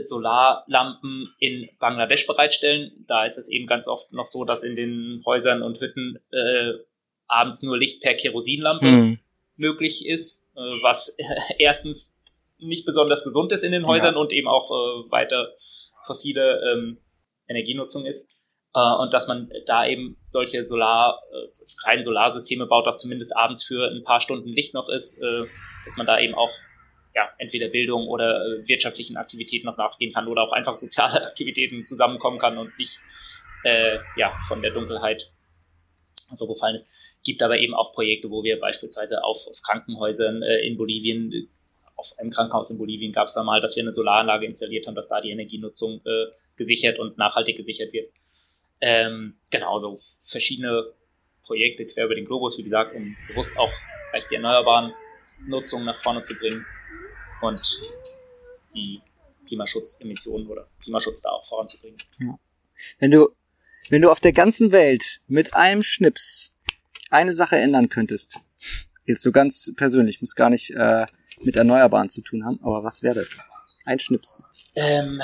Solarlampen in Bangladesch bereitstellen. Da ist es eben ganz oft noch so, dass in den Häusern und Hütten äh, abends nur Licht per Kerosinlampe mhm. möglich ist, äh, was erstens nicht besonders gesund ist in den Häusern ja. und eben auch äh, weiter fossile ähm, Energienutzung ist. Äh, und dass man da eben solche Solar, äh, kleinen Solarsysteme baut, dass zumindest abends für ein paar Stunden Licht noch ist, äh, dass man da eben auch ja, entweder Bildung oder äh, wirtschaftlichen Aktivitäten noch nachgehen kann oder auch einfach soziale Aktivitäten zusammenkommen kann und nicht äh, ja, von der Dunkelheit so gefallen ist. Gibt aber eben auch Projekte, wo wir beispielsweise auf, auf Krankenhäusern äh, in Bolivien, auf einem Krankenhaus in Bolivien gab es da mal, dass wir eine Solaranlage installiert haben, dass da die Energienutzung äh, gesichert und nachhaltig gesichert wird. Ähm, genau, so verschiedene Projekte quer über den Globus, wie gesagt, um bewusst auch die erneuerbaren Nutzung nach vorne zu bringen und die Klimaschutzemissionen oder Klimaschutz da auch voranzubringen. Ja. Wenn du, wenn du auf der ganzen Welt mit einem Schnips eine Sache ändern könntest, jetzt so ganz persönlich, muss gar nicht äh, mit Erneuerbaren zu tun haben, aber was wäre das? Ein Schnips. Ähm,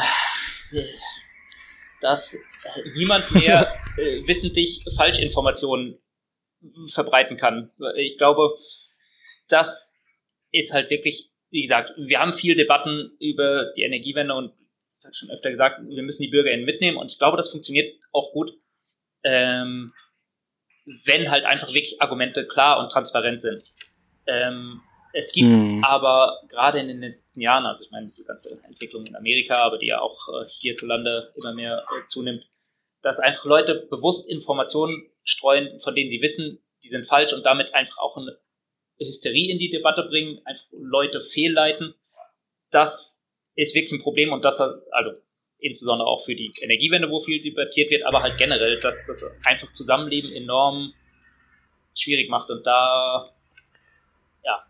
dass niemand mehr äh, wissentlich Falschinformationen verbreiten kann. Ich glaube, das ist halt wirklich wie gesagt, wir haben viel Debatten über die Energiewende und ich habe schon öfter gesagt, wir müssen die BürgerInnen mitnehmen und ich glaube, das funktioniert auch gut, ähm, wenn halt einfach wirklich Argumente klar und transparent sind. Ähm, es gibt hm. aber gerade in den letzten Jahren, also ich meine, diese ganze Entwicklung in Amerika, aber die ja auch äh, hierzulande immer mehr äh, zunimmt, dass einfach Leute bewusst Informationen streuen, von denen sie wissen, die sind falsch und damit einfach auch eine Hysterie in die Debatte bringen, einfach Leute fehlleiten. Das ist wirklich ein Problem und das, also insbesondere auch für die Energiewende, wo viel debattiert wird, aber halt generell, dass das einfach Zusammenleben enorm schwierig macht und da, ja,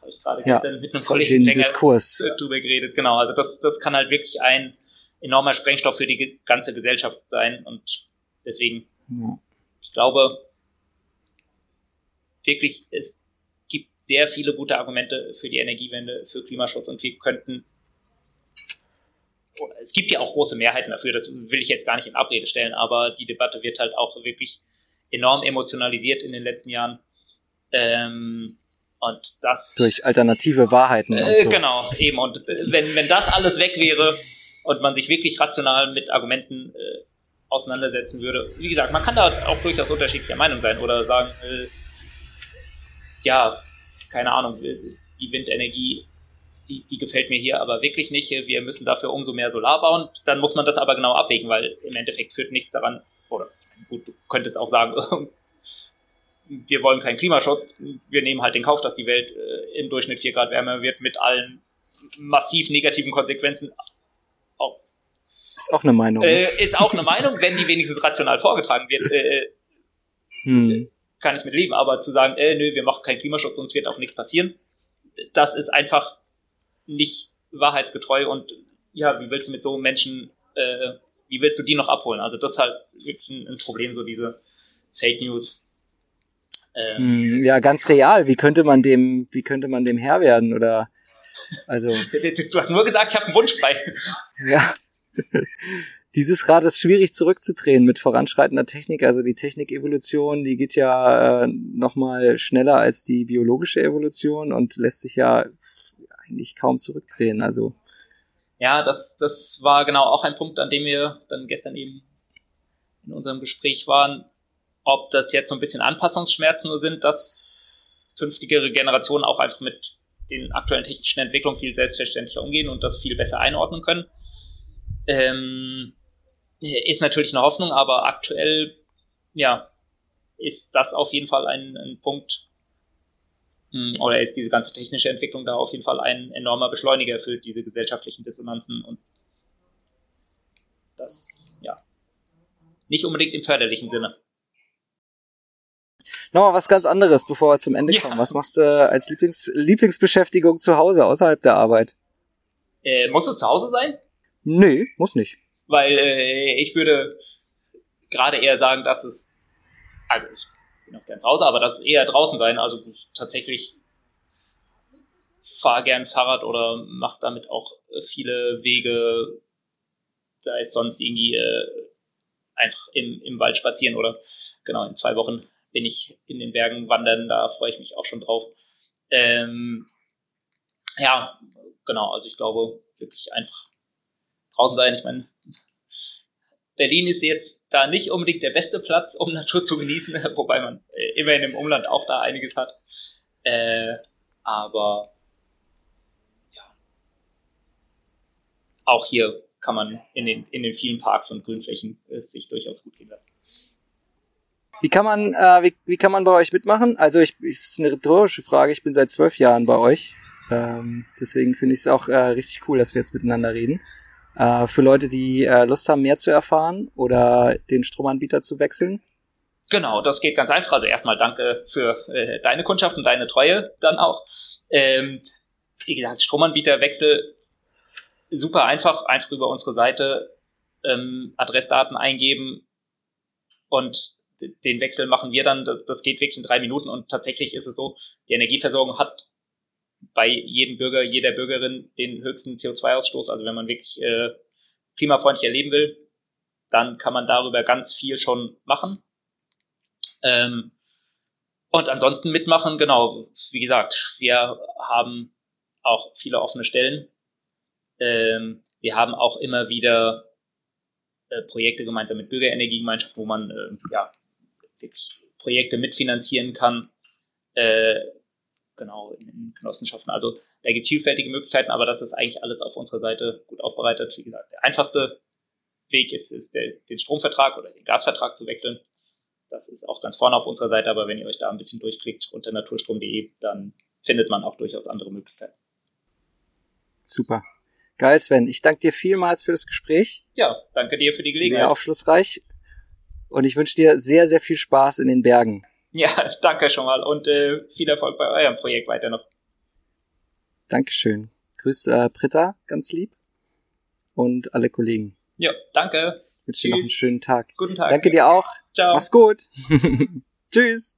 habe ich gerade ja, gestern mit einem Kollegen länger Diskurs. drüber geredet, genau, also das, das kann halt wirklich ein enormer Sprengstoff für die ganze Gesellschaft sein und deswegen, ja. ich glaube, wirklich, es gibt sehr viele gute Argumente für die Energiewende, für Klimaschutz und wir könnten es gibt ja auch große Mehrheiten dafür, das will ich jetzt gar nicht in Abrede stellen, aber die Debatte wird halt auch wirklich enorm emotionalisiert in den letzten Jahren. Ähm, und das. Durch alternative Wahrheiten. Äh, so. Genau, eben. Und äh, wenn, wenn das alles weg wäre und man sich wirklich rational mit Argumenten äh, auseinandersetzen würde, wie gesagt, man kann da auch durchaus unterschiedlicher Meinung sein oder sagen, äh, ja, keine Ahnung, die Windenergie, die, die gefällt mir hier aber wirklich nicht. Wir müssen dafür umso mehr Solar bauen. Dann muss man das aber genau abwägen, weil im Endeffekt führt nichts daran, oder gut, du könntest auch sagen, wir wollen keinen Klimaschutz, wir nehmen halt den Kauf, dass die Welt äh, im Durchschnitt 4 Grad wärmer wird mit allen massiv negativen Konsequenzen. Auch, ist auch eine Meinung. Äh, ist auch eine Meinung, wenn die wenigstens rational vorgetragen wird. Äh, äh hm kann ich mit leben. Aber zu sagen, äh, nö, wir machen keinen Klimaschutz und es wird auch nichts passieren, das ist einfach nicht wahrheitsgetreu und ja, wie willst du mit so Menschen, äh, wie willst du die noch abholen? Also das ist halt wirklich ein, ein Problem, so diese Fake News. Ähm, hm, ja, ganz real. Wie könnte man dem, wie könnte man dem Herr werden? Oder also. du hast nur gesagt, ich habe einen Wunsch frei. Ja. dieses Rad ist schwierig zurückzudrehen mit voranschreitender Technik. Also die Technikevolution, die geht ja äh, nochmal schneller als die biologische Evolution und lässt sich ja eigentlich kaum zurückdrehen. Also ja, das, das war genau auch ein Punkt, an dem wir dann gestern eben in unserem Gespräch waren, ob das jetzt so ein bisschen Anpassungsschmerzen nur sind, dass künftigere Generationen auch einfach mit den aktuellen technischen Entwicklungen viel selbstverständlicher umgehen und das viel besser einordnen können. Ähm, ist natürlich eine Hoffnung, aber aktuell, ja, ist das auf jeden Fall ein, ein Punkt, hm, oder ist diese ganze technische Entwicklung da auf jeden Fall ein enormer Beschleuniger für diese gesellschaftlichen Dissonanzen und das, ja, nicht unbedingt im förderlichen Sinne. Nochmal was ganz anderes, bevor wir zum Ende ja. kommen. Was machst du als Lieblings Lieblingsbeschäftigung zu Hause, außerhalb der Arbeit? Äh, muss es zu Hause sein? Nee, muss nicht weil äh, ich würde gerade eher sagen, dass es, also ich bin noch gern zu Hause, aber das eher draußen sein, also tatsächlich fahre gern Fahrrad oder mache damit auch viele Wege, da ist sonst irgendwie äh, einfach im, im Wald spazieren oder genau, in zwei Wochen bin ich in den Bergen wandern, da freue ich mich auch schon drauf. Ähm, ja, genau, also ich glaube wirklich einfach draußen sein. Ich meine, Berlin ist jetzt da nicht unbedingt der beste Platz, um Natur zu genießen, wobei man äh, immerhin im Umland auch da einiges hat. Äh, aber ja, auch hier kann man in den, in den vielen Parks und Grünflächen es sich durchaus gut gehen lassen. Wie kann man, äh, wie, wie kann man bei euch mitmachen? Also ich, ich ist eine rhetorische Frage. Ich bin seit zwölf Jahren bei euch. Ähm, deswegen finde ich es auch äh, richtig cool, dass wir jetzt miteinander reden. Äh, für Leute, die äh, Lust haben, mehr zu erfahren oder den Stromanbieter zu wechseln? Genau, das geht ganz einfach. Also erstmal danke für äh, deine Kundschaft und deine Treue dann auch. Ähm, wie gesagt, Stromanbieterwechsel super einfach, einfach über unsere Seite ähm, Adressdaten eingeben und den Wechsel machen wir dann. Das geht wirklich in drei Minuten und tatsächlich ist es so, die Energieversorgung hat bei jedem Bürger, jeder Bürgerin den höchsten CO2-Ausstoß. Also wenn man wirklich äh, klimafreundlich erleben will, dann kann man darüber ganz viel schon machen. Ähm, und ansonsten mitmachen, genau, wie gesagt, wir haben auch viele offene Stellen. Ähm, wir haben auch immer wieder äh, Projekte gemeinsam mit Bürgerenergiegemeinschaften, wo man äh, ja, Projekte mitfinanzieren kann. Äh, genau, in, in Genossenschaften. Also da gibt es vielfältige Möglichkeiten, aber das ist eigentlich alles auf unserer Seite gut aufbereitet. Wie gesagt, der einfachste Weg ist, ist der, den Stromvertrag oder den Gasvertrag zu wechseln. Das ist auch ganz vorne auf unserer Seite, aber wenn ihr euch da ein bisschen durchklickt unter naturstrom.de, dann findet man auch durchaus andere Möglichkeiten. Super. Geil, Sven. Ich danke dir vielmals für das Gespräch. Ja, danke dir für die Gelegenheit. Sehr aufschlussreich. Und ich wünsche dir sehr, sehr viel Spaß in den Bergen. Ja, danke schon mal und äh, viel Erfolg bei eurem Projekt weiter noch. Dankeschön. Grüß äh, Britta, ganz lieb. Und alle Kollegen. Ja, danke. Ich wünsche dir noch einen schönen Tag. Guten Tag. Danke dir auch. Ciao. Mach's gut. Tschüss.